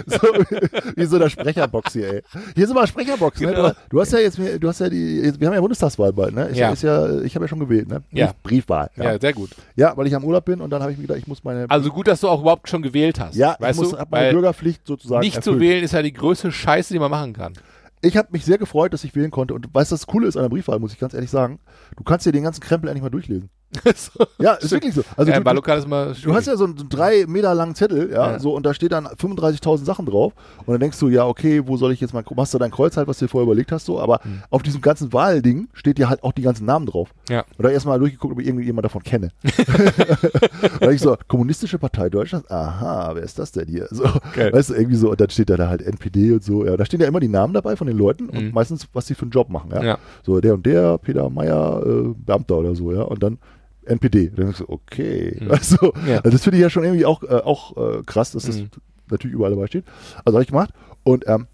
so, wie so eine Sprecherbox hier, ey. Hier ist immer eine Sprecherbox, ne? Genau. Du, du hast ja jetzt, du hast ja die, wir haben ja Bundestagswahl bald, ne? Ist ja. Ja. Ist ja, ich habe ja schon gewählt, ne? Brief, Ja. Briefwahl. Ja. Ja. sehr gut. ja, weil ich am Urlaub bin und dann habe ich mir gedacht, ich muss meine, Also gut, dass du auch überhaupt schon gewählt hast. ja, weißt ich muss, du? meine Bürgerpflicht sozusagen nicht erfüllt. zu wählen ist ja die größte Scheiße, die man machen kann. Ich habe mich sehr gefreut, dass ich wählen konnte und weißt du, das Coole ist an der Briefwahl, muss ich ganz ehrlich sagen, du kannst dir den ganzen Krempel endlich mal durchlesen. Ja, ist wirklich so. Also ja, du, im Wahllokal ist mal Du hast ja so einen, so einen drei Meter langen Zettel, ja, Ja. so und da steht dann 35.000 Sachen drauf und dann denkst du, ja, okay, wo soll ich jetzt mal, machst du dein Kreuz halt, was du dir vorher überlegt hast, so, aber Hm. auf diesem ganzen Wahlding steht ja halt auch die ganzen Namen drauf. Ja. Und da erstmal durchgeguckt, ob ich irgendjemand davon kenne. und ich so, Kommunistische Partei Deutschlands, aha, wer ist das denn hier? So, Geil. weißt du, irgendwie so, und dann steht da, da halt NPD und so, ja, da stehen ja immer die Namen dabei von den Leuten und Mhm. meistens, was sie für einen Job machen, ja. Ja. So, der und der, Peter Meyer, äh, Beamter oder so, ja, und dann NPD. Dann denkst du, okay. Mhm. Also, Ja. also das finde ich ja schon irgendwie auch, äh, auch äh, krass, dass das Mhm. natürlich überall dabei steht. Also habe ich gemacht. Und ähm,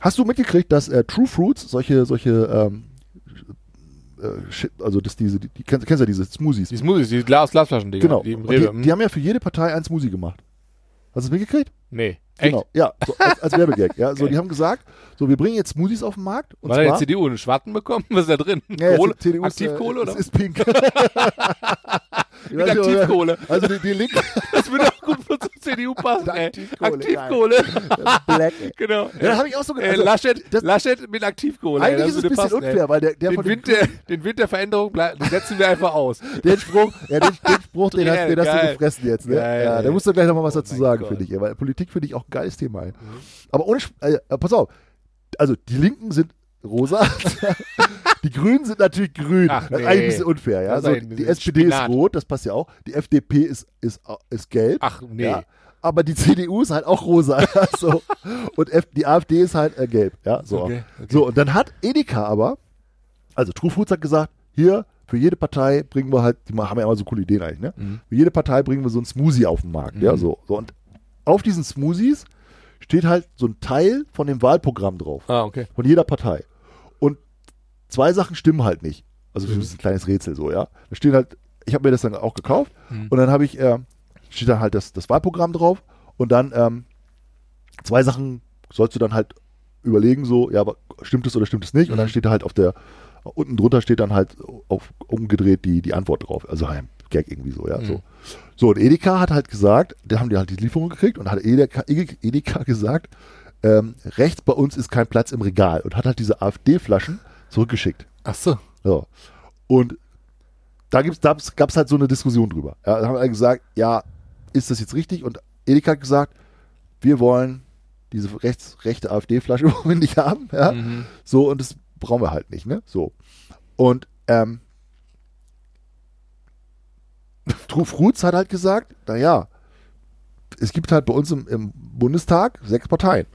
hast du mitgekriegt, dass äh, True Fruits solche, solche, ähm, äh, also dass diese, die, die kennst, kennst ja diese Smoothies. Die Smoothies, die Glas Glasflaschen-Dinger. genau. Die, die, die haben ja für jede Partei ein Smoothie gemacht. Hast du es mitgekriegt? nee. Echt? Genau. Ja, so, als, als Werbegag. Ja, so, die haben gesagt, so, wir bringen jetzt Smoothies auf den Markt. Und War da die zwar, CDU einen Schwarten bekommen? Was ist da drin? Ja, Kohle? CDU ist, Aktivkohle äh, oder? Es ist pink. Mit Aktivkohle. Also die, die Linke Das würde auch gut für zur CDU passen, ey. Aktivkohle, Aktivkohle. Black. ey. genau. Ja, das habe ich auch so gedacht. Also, Laschet, das- Laschet mit Aktivkohle. ey, eigentlich das ist es ein bisschen passen, ey. unfair, weil der, der Den von den Wind, der, den Wind der Veränderung setzen wir einfach aus. Den Spruch, ja, den, den Spruch, den, hast, den hast du gefressen jetzt. Ne? Geil, ja, da ey. musst du gleich nochmal was Oh dazu sagen, finde ich. ey, Weil Politik finde ich auch ein geiles Thema. Ey. Aber ohne, äh, pass auf, also die Linken sind rosa, die Grünen sind natürlich grün. Ach, Das ist nee. eigentlich ein bisschen unfair. Ja? Also, die SPD Spinat. ist rot, das passt ja auch. Die FDP ist, ist, ist gelb. Ach, nee. Ja? Aber die CDU ist halt auch rosa. ja, so. Und F die AfD ist halt äh, gelb. Ja, so. Okay, okay. so, und dann hat Edeka aber, also True Foods hat gesagt, hier, für jede Partei bringen wir halt, die haben ja immer so coole Ideen eigentlich, ne? Mhm. Für jede Partei bringen wir so ein Smoothie auf den Markt. Ja, Mhm. so. so. Und auf diesen Smoothies steht halt so ein Teil von dem Wahlprogramm drauf. Ah, okay. Von jeder Partei. Zwei Sachen stimmen halt nicht. Also Mhm. das ist ein kleines Rätsel so, ja. Da steht halt, ich habe mir das dann auch gekauft Mhm. und dann habe ich, äh, steht dann halt das, das Wahlprogramm drauf und dann ähm, zwei Sachen sollst du dann halt überlegen, so, ja, aber stimmt es oder stimmt es nicht? Und dann Mhm. steht da halt auf der, unten drunter steht dann halt auf, umgedreht die, die Antwort drauf. Also ein Gag irgendwie so, ja. Mhm. So. so, und Edeka hat halt gesagt, da haben die halt die Lieferung gekriegt und hat Edeka, Edeka gesagt, ähm, rechts bei uns ist kein Platz im Regal und hat halt diese AfD-Flaschen zurückgeschickt. Ach so. So. Und da gab es halt so eine Diskussion drüber. Ja, da haben alle gesagt, ja, ist das jetzt richtig? Und Edeka hat gesagt, wir wollen diese rechts, rechte AfD-Flasche wollen wir nicht haben. Ja? Mhm. So, und das brauchen wir halt nicht, ne? So. Und ähm, Fruits hat halt gesagt, naja, es gibt halt bei uns im, im Bundestag sechs Parteien.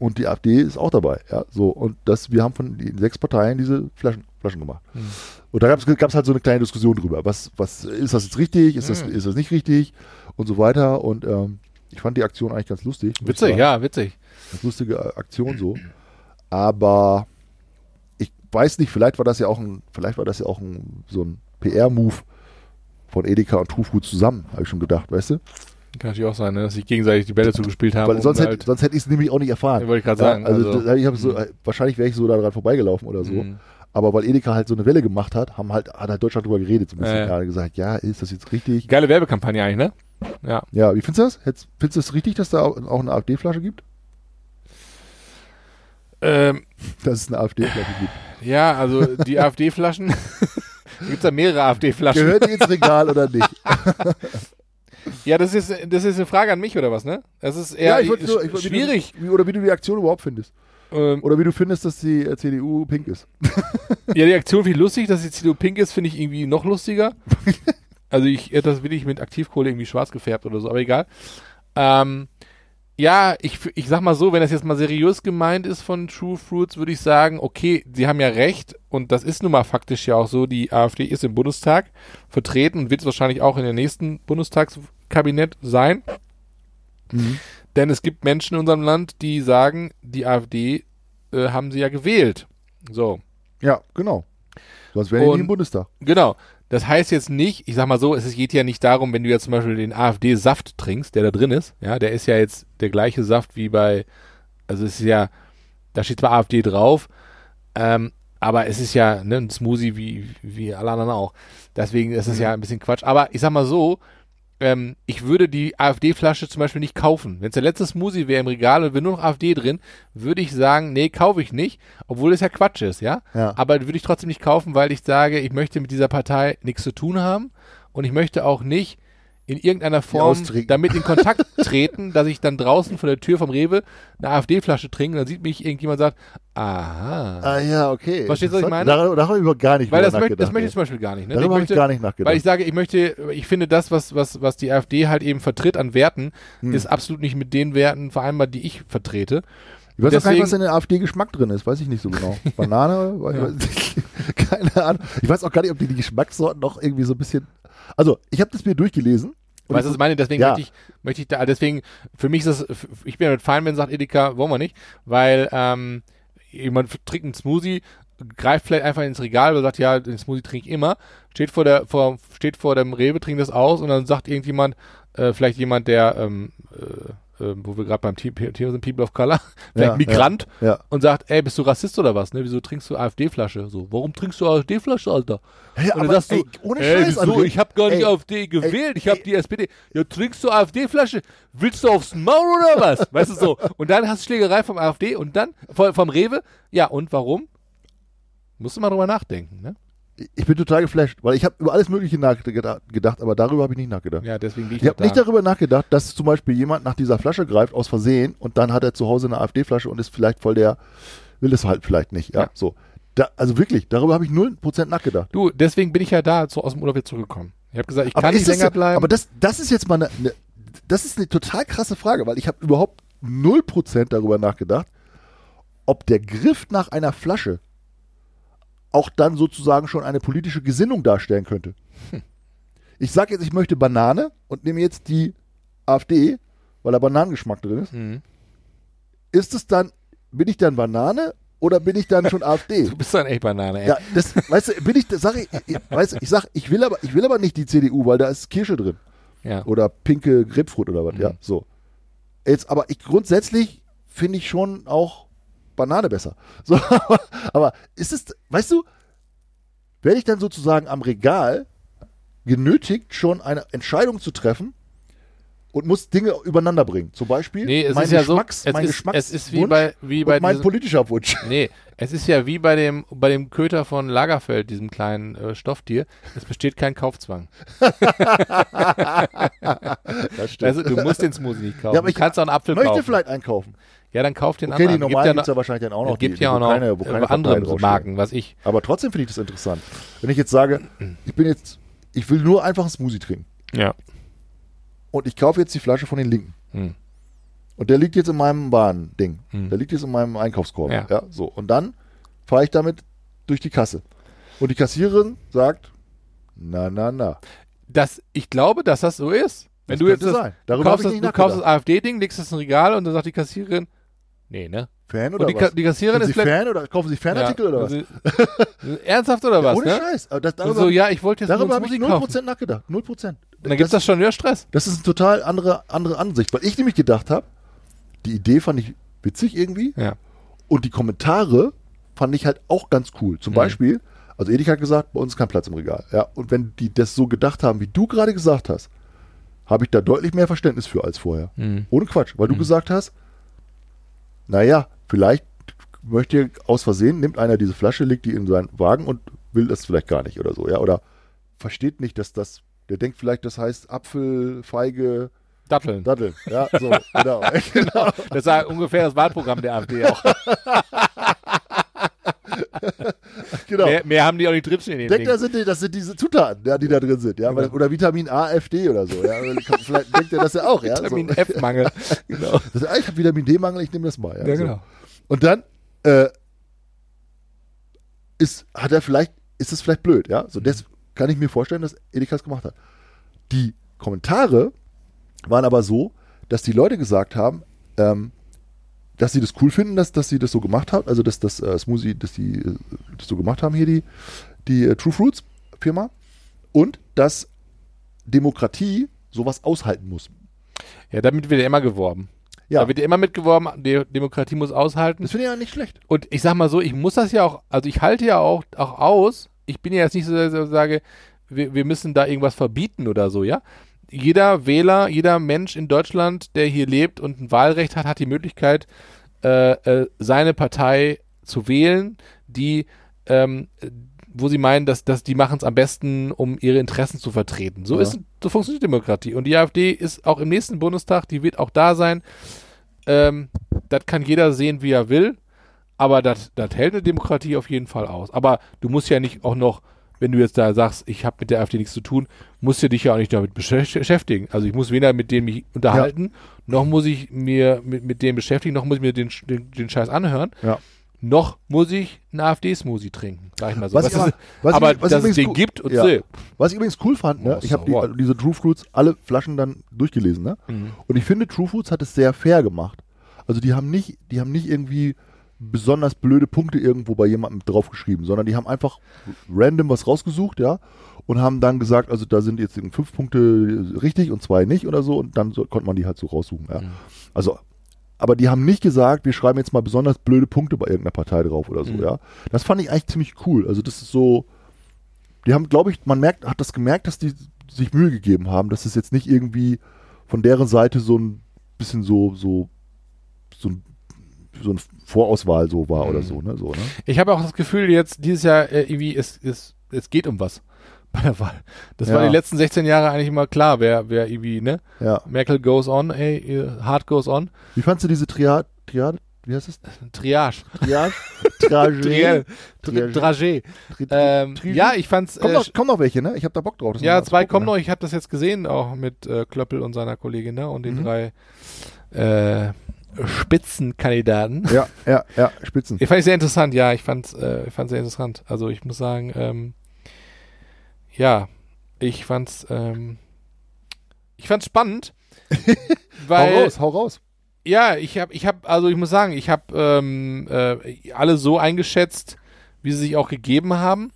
Und die AfD ist auch dabei, ja. So, und das, wir haben von den sechs Parteien diese Flaschen, Flaschen gemacht. Mhm. Und da gab es halt so eine kleine Diskussion drüber. Was, was ist das jetzt richtig? Ist das, Mhm. ist das nicht richtig? Und so weiter. Und ähm, ich fand die Aktion eigentlich ganz lustig. Witzig, ja, witzig. Ganz lustige Aktion so. Aber ich weiß nicht, vielleicht war das ja auch ein, vielleicht war das ja auch ein, so ein PR-Move von Edeka und True Food zusammen, habe ich schon gedacht, weißt du? Kann natürlich auch sein, ne, dass sich gegenseitig die Bälle zugespielt haben. Weil um sonst hätte, halt, sonst hätte ich es nämlich auch nicht erfahren. Ja, wollte ich gerade Ja, sagen, Also, also- ich so, äh, wahrscheinlich wäre ich so daran vorbeigelaufen oder so. Mhm. Aber weil Edeka halt so eine Welle gemacht hat, haben halt, hat halt Deutschland drüber geredet, so ein bisschen. Ja, gesagt, ja, ist das jetzt richtig? Geile Werbekampagne eigentlich, ne? Ja. Ja, wie findest du das? Hättest- Findest du es richtig, dass da auch auch eine AfD-Flasche gibt? Ähm, Dass es eine AfD-Flasche gibt. ja, also die AfD-Flaschen. Gibt es da mehrere AfD-Flaschen? Gehört die ins Regal oder nicht? Ja, das ist, das ist eine Frage an mich oder was, ne? Das ist eher ich wollte nur- ich schwierig. Wie du, oder wie du die Aktion überhaupt findest. Ähm, Oder wie du findest, dass die äh, CDU pink ist. ja, die Aktion finde ich lustig, dass die CDU pink ist, finde ich irgendwie noch lustiger. also ich hätte das wirklich mit Aktivkohle irgendwie schwarz gefärbt oder so, aber egal. Ähm, ja, ich, ich sag mal so, wenn das jetzt mal seriös gemeint ist von True Fruits, würde ich sagen, okay, sie haben ja recht und das ist nun mal faktisch ja auch so, die AfD ist im Bundestag vertreten und wird es wahrscheinlich auch in der nächsten Bundestagskabinett sein. Denn es gibt Menschen in unserem Land, die sagen, die AfD äh, haben sie ja gewählt. So, Ja, genau. Sonst wären die nicht im Bundestag. Genau. Das heißt jetzt nicht, ich sag mal so, es geht ja nicht darum, wenn du jetzt zum Beispiel den AfD-Saft trinkst, der da drin ist, ja, der ist ja jetzt der gleiche Saft wie bei, also es ist ja, da steht zwar AfD drauf, ähm, aber es ist ja ne, ein Smoothie wie, wie alle anderen auch. Deswegen ist es ja ein bisschen Quatsch. Aber ich sag mal so, ähm, ich würde die AfD-Flasche zum Beispiel nicht kaufen. Wenn es der letzte Smoothie wäre im Regal und wäre nur noch AfD drin, würde ich sagen, nee, kaufe ich nicht, obwohl es ja Quatsch ist, ja. Ja. Aber würde ich trotzdem nicht kaufen, weil ich sage, ich möchte mit dieser Partei nichts zu tun haben und ich möchte auch nicht in irgendeiner Form damit in Kontakt treten, dass ich dann draußen vor der Tür vom Rewe eine AfD-Flasche trinke und dann sieht mich irgendjemand und sagt, aha. Ah ja, okay. Verstehst du, was ich meine? Darüber, darüber habe ich gar nicht weil das, möchte, das möchte ich zum Beispiel gar nicht. Ne? Darüber habe ich gar nicht nachgedacht. weil ich sage, ich möchte, ich finde das, was, was, was die AfD halt eben vertritt an Werten, Hm. ist absolut nicht mit den Werten vereinbar, die ich vertrete. Ich weiß auch gar nicht, was deswegen- in der AfD-Geschmack drin ist. Weiß ich nicht so genau. Banane? Nicht. Keine Ahnung. Ich weiß auch gar nicht, ob die, die Geschmackssorten noch irgendwie so ein bisschen. Also, ich habe das mir durchgelesen. Und Weißt du, was ich- meine? Deswegen Ja. möchte ich, möchte ich da, deswegen, für mich ist das, ich bin damit fein, wenn sagt Edeka, wollen wir nicht, weil, ähm, jemand trinkt einen Smoothie, greift vielleicht einfach ins Regal und sagt, ja, den Smoothie trinke ich immer, steht vor der, vor, steht vor dem Rewe, trinkt das aus und dann sagt irgendjemand, äh, vielleicht jemand, der, ähm, äh, äh, wo wir gerade beim Thema sind, People of Color, vielleicht Ja, Migrant Ja. und sagt, ey, bist du Rassist oder was, ne? Wieso trinkst du AfD-Flasche? So, warum trinkst du AfD-Flasche, Alter? Hey, Und aber, sagst du, ey, ohne ey, Scheiß, wieso? André. Ich habe gar nicht Ey, AfD gewählt, ich habe die SPD. Ja, trinkst du AfD-Flasche? Willst du aufs Maul oder was? Weißt du so? Und dann hast du Schlägerei vom AfD und dann vom, vom Rewe. Ja, und warum? Musst du mal drüber nachdenken, ne? Ich bin total geflasht, weil ich habe über alles Mögliche nachgedacht, gedacht, aber darüber habe ich nicht nachgedacht. Ja, deswegen bin ich, Ich habe doch nicht da. darüber nachgedacht, dass zum Beispiel jemand nach dieser Flasche greift aus Versehen und dann hat er zu Hause eine AfD-Flasche und ist vielleicht voll der, will es halt vielleicht nicht. Ja, Ja. so. Da, also wirklich, darüber habe ich 0% nachgedacht. Du, deswegen bin ich ja da so aus dem Urlaub jetzt zurückgekommen. Ich habe gesagt, ich Aber kann nicht länger ja- bleiben. Aber das, das ist jetzt mal eine, eine, das ist eine total krasse Frage, weil ich habe überhaupt 0% darüber nachgedacht, ob der Griff nach einer Flasche auch dann sozusagen schon eine politische Gesinnung darstellen könnte. Hm. Ich sage jetzt, ich möchte Banane und nehme jetzt die AfD, weil da Bananengeschmack drin ist. Mhm. Ist es dann, bin ich dann Banane oder bin ich dann schon AfD? Du bist dann echt Banane, ey. Ja, das, weißt du, bin ich, das sag ich, ich, weißt du, ich sag, ich will aber, ich will aber nicht die CDU, weil da ist Kirsche drin. Ja. Oder pinke Grapefruit oder was, Mhm. ja, so. Jetzt, aber ich grundsätzlich finde ich schon auch Banane besser. So, aber, aber ist es, weißt du, werde ich dann sozusagen am Regal genötigt, schon eine Entscheidung zu treffen und muss Dinge übereinander bringen. Zum Beispiel Nee, es mein ist ja so, es mein ist, es ist wie bei, wie bei mein diesem- politischer Wunsch. Nee, es ist ja wie bei dem, bei dem Köter von Lagerfeld, diesem kleinen äh, Stofftier. Es besteht kein Kaufzwang. Das stimmt. Also, du musst den Smoothie nicht kaufen. Ja, aber du ich kannst auch einen Apfel möchte kaufen. vielleicht einkaufen. Ja, dann kauf den Okay, die anderen. normalen ja gibt es ja wahrscheinlich dann auch noch. es gibt die, ja auch noch keine, wo keine andere. Marken, was ich. Aber trotzdem finde ich das interessant. Wenn ich jetzt sage, ich bin jetzt, ich will nur einfach einen Smoothie trinken Ja. und ich kaufe jetzt die Flasche von den Linken Hm. und der liegt jetzt in meinem Warending, Hm. der liegt jetzt in meinem Einkaufskorb. Ja. Ja. so. Und dann fahre ich damit durch die Kasse. Und die Kassiererin sagt, na, na, na. Das, ich glaube, dass das so ist. Wenn Das du jetzt das, sein. Darüber kaufst, das, du kaufst das. AfD-Ding, legst das in ein Regal und dann sagt die Kassiererin, nee, ne? Fan Und oder die, Ka was? die Kassiererin Sind ist. Fan oder kaufen Sie Fanartikel Ja, oder was? Ernsthaft oder was, Ohne ne? Scheiß. Das, Und darüber so, ja, ich wollte jetzt darüber habe ich Smoothie kaufen. 0% nachgedacht. 0%. Und dann gibt's das schon wieder Stress. Das ist eine total andere, andere Ansicht, weil ich nämlich gedacht habe, die Idee fand ich witzig irgendwie Ja. und die Kommentare fand ich halt auch ganz cool. Zum Mhm. Beispiel, also Edeka hat gesagt, bei uns ist kein Platz im Regal. Ja, und wenn die das so gedacht haben, wie du gerade gesagt hast, habe ich da deutlich mehr Verständnis für als vorher. Mhm. Ohne Quatsch, weil du gesagt hast, naja, vielleicht möchte aus Versehen, nimmt einer diese Flasche, legt die in seinen Wagen und will das vielleicht gar nicht oder so, ja, oder versteht nicht, dass das Der denkt vielleicht, das heißt Apfel, Feige, Datteln. Datteln. Ja, so, genau. genau. Das war ungefähr das Wahlprogramm der AfD auch. genau. Mehr, mehr haben die auch nicht drinstehen in Denkt, das sind, die, das sind diese Zutaten, ja, die da drin sind. Ja, weil- Oder Vitamin A, F, D oder so. Ja. Vielleicht denkt er das ja auch. Ja, Vitamin so. F-Mangel. genau. Das, ah, ich habe Vitamin D-Mangel, ich nehme das mal. Ja, Ja, so. genau. Und dann äh, ist, hat er vielleicht, ist es vielleicht blöd, ja. Mhm. So, das kann ich mir vorstellen, dass Edeka es gemacht hat. Die Kommentare waren aber so, dass die Leute gesagt haben, ähm, dass sie das cool finden, dass, dass sie das so gemacht haben, also dass das äh, Smoothie, dass die äh, das so gemacht haben hier, die, die äh, True Fruits Firma. Und dass Demokratie sowas aushalten muss. Ja, damit wird ja immer geworben. Ja, Da wird ja immer mitgeworben, die Demokratie muss aushalten. das finde ich ja nicht schlecht. Und ich sag mal so, ich muss das ja auch, also ich halte ja auch, auch aus. Ich bin ja jetzt nicht so, dass ich sage, wir, wir müssen da irgendwas verbieten oder so, ja. Jeder Wähler, jeder Mensch in Deutschland, der hier lebt und ein Wahlrecht hat, hat die Möglichkeit, äh, äh, seine Partei zu wählen, die, ähm, wo sie meinen, dass, dass die machen es am besten, um ihre Interessen zu vertreten. So Ja. ist, so funktioniert Demokratie. Und die AfD ist auch im nächsten Bundestag, die wird auch da sein. Ähm, das kann jeder sehen, wie er will. Aber das das hält eine Demokratie auf jeden Fall aus. Aber du musst ja nicht auch noch, wenn du jetzt da sagst, ich habe mit der AfD nichts zu tun, musst du dich ja auch nicht damit beschäft- beschäftigen. Also ich muss weder mit denen mich unterhalten, noch muss ich mir mit, mit denen beschäftigen, noch muss ich mir den, den, den Scheiß anhören, Ja. noch muss ich einen AfD-Smoothie trinken, sag ich mal so. Was Was ich ist, was aber was dass es den gibt und Ja. so. Was ich übrigens cool fand, ne? Ich habe die, also diese True Fruits, alle Flaschen dann durchgelesen, ne? Mhm. Und ich finde, True Fruits hat es sehr fair gemacht. Also die haben nicht, die haben nicht irgendwie besonders blöde Punkte irgendwo bei jemandem draufgeschrieben, sondern die haben einfach random was rausgesucht, ja, und haben dann gesagt, also da sind jetzt fünf Punkte richtig und zwei nicht oder so, und dann so, konnte man die halt so raussuchen, ja. Mhm. Also, aber die haben nicht gesagt, wir schreiben jetzt mal besonders blöde Punkte bei irgendeiner Partei drauf oder so, Mhm. ja. Das fand ich eigentlich ziemlich cool. Also das ist so, die haben, glaube ich, man merkt, hat das gemerkt, dass die sich Mühe gegeben haben, dass es jetzt nicht irgendwie von deren Seite so ein bisschen so, so, so ein, so ein Vorauswahl so war oder Mhm. so, ne? So, ne? Ich habe auch das Gefühl, jetzt dieses Jahr äh, irgendwie, es, es, es geht um was bei der Wahl. Das war Ja. die letzten 16 Jahre eigentlich immer klar, wer, wer irgendwie, ne? Ja. Merkel goes on, ey, hard goes on. Wie fandst du diese Triade, Triade, wie heißt es? Triage. Triage? Triage. Dragé. Tri- Ähm, ja, ich fand's. Kommen Äh, noch, kommen noch welche, ne? Ich habe da Bock drauf. Das ja, zwei kommen ne? noch. Ich habe das jetzt gesehen, auch mit äh, Klöppel und seiner Kollegin, ne? Und den Mhm. drei äh, Spitzenkandidaten. Ja, ja, ja, Spitzen. Ich fand ich sehr interessant, ja, ich fand äh, ich fand's sehr interessant. Also ich muss sagen, ähm, ja, ich fand's, ähm, ich fand's spannend, weil hau raus, hau raus. ja, ich habe, ich habe, also ich muss sagen, ich habe ähm, äh, alle so eingeschätzt, wie sie sich auch gegeben haben.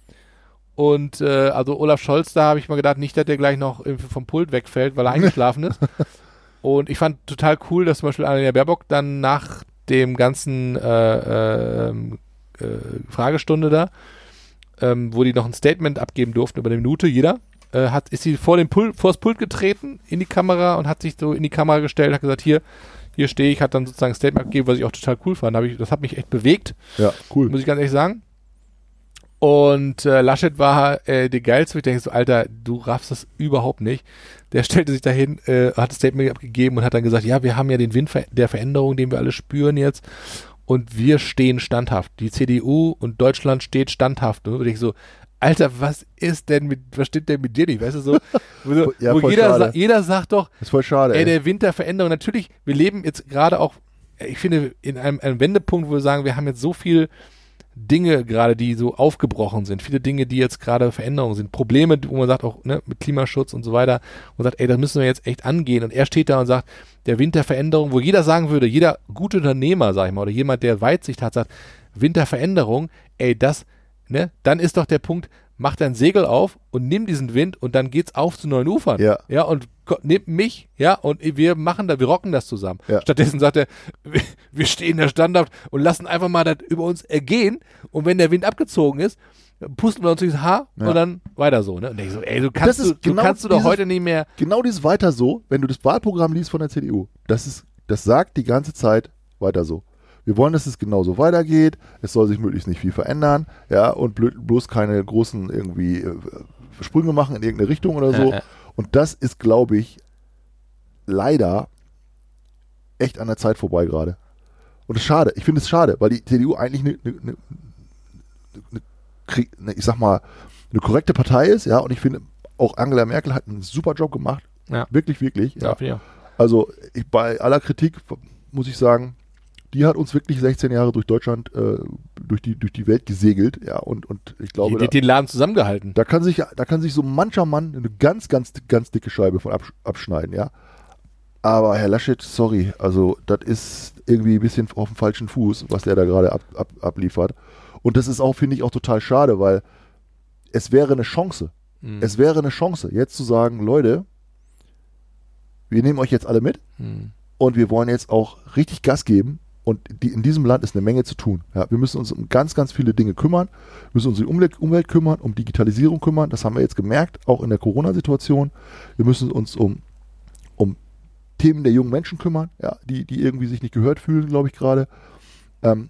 Und äh, also Olaf Scholz, da habe ich mal gedacht, nicht, dass der gleich noch irgendwie vom Pult wegfällt, weil er eingeschlafen ist. Und ich fand total cool, dass zum Beispiel Annalena Baerbock dann nach dem ganzen äh, ähm, äh, Fragestunde da, ähm, wo die noch ein Statement abgeben durften über eine Minute, jeder, äh, hat, ist sie vor dem Pult, vor das Pult getreten in die Kamera und hat sich so in die Kamera gestellt, hat gesagt, hier, hier stehe ich, hat dann sozusagen ein Statement abgegeben, was ich auch total cool fand. Hab ich, das hat mich echt bewegt, Ja, cool. muss ich ganz ehrlich sagen. Und äh, Laschet war äh, der geilste, ich denke so, Alter, du raffst das überhaupt nicht. Der stellte sich dahin, äh, hat das Statement abgegeben und hat dann gesagt, ja, wir haben ja den Wind der Veränderung, den wir alle spüren jetzt. Und wir stehen standhaft. Die CDU und Deutschland steht standhaft. Und ich so, Alter, was ist denn mit, was stimmt denn mit dir nicht? Weißt du so, wo, so, Ja, wo jeder, sa jeder sagt doch, ist voll schade, Ey, ey. der Wind der Veränderung. Natürlich, wir leben jetzt gerade auch, ich finde, in einem, einem Wendepunkt, wo wir sagen, wir haben jetzt so viel Dinge gerade, die so aufgebrochen sind. Viele Dinge, die jetzt gerade Veränderungen sind. Probleme, wo man sagt auch, ne, mit Klimaschutz und so weiter. Und sagt, ey, das müssen wir jetzt echt angehen. Und er steht da und sagt, der Wind der Veränderung, wo jeder sagen würde, jeder gute Unternehmer, sag ich mal, oder jemand, der Weitsicht hat, sagt, Wind der Veränderung, ey, das, ne, dann ist doch der Punkt, mach dein Segel auf und nimm diesen Wind und dann geht's auf zu neuen Ufern. Ja. Ja, und nimm mich, ja, und wir machen da, wir rocken das zusammen. Ja. Stattdessen sagt er, wir- stehen da standhaft und lassen einfach mal das über uns ergehen und wenn der Wind abgezogen ist, pusten wir uns ins Haar Ja. und dann weiter so, ne? Und ich so, ey, du kannst, du, du genau kannst du doch dieses- heute nicht mehr, genau dieses weiter so, wenn du das Wahlprogramm liest von der CDU, das ist, das sagt die ganze Zeit weiter so. Wir wollen, dass es genauso weitergeht. Es soll sich möglichst nicht viel verändern, ja, und bloß keine großen irgendwie äh, Sprünge machen in irgendeine Richtung oder so. Und das ist, glaube ich, leider echt an der Zeit vorbei gerade. Und es ist schade. Ich finde es schade, weil die CDU eigentlich eine, eine, eine, eine, ich sag mal, eine korrekte Partei ist, ja, und ich finde, auch Angela Merkel hat einen super Job gemacht. Ja. Wirklich, wirklich. Ja. Ja. Also ich, bei aller Kritik muss ich sagen, die hat uns wirklich 16 Jahre durch Deutschland, äh, durch, die, durch die Welt gesegelt, ja, und, und ich glaube, Die, die den Laden zusammengehalten. da kann sich, da kann sich so mancher Mann eine ganz, ganz, ganz dicke Scheibe von absch abschneiden, ja. Aber Herr Laschet, sorry, also das ist irgendwie ein bisschen auf dem falschen Fuß, was der da gerade ab, ab, abliefert. Und das ist auch, finde ich, auch total schade, weil es wäre eine Chance. Mhm. Es wäre eine Chance, jetzt zu sagen, Leute, wir nehmen euch jetzt alle mit Mhm. und wir wollen jetzt auch richtig Gas geben. Und die, in diesem Land ist eine Menge zu tun. Ja, wir müssen uns um ganz, ganz viele Dinge kümmern. Wir müssen uns um die Umwelt, Umwelt kümmern, um Digitalisierung kümmern. Das haben wir jetzt gemerkt, auch in der Corona-Situation. Wir müssen uns um, um Themen der jungen Menschen kümmern, ja, die, die irgendwie sich nicht gehört fühlen, glaube ich gerade. Ähm,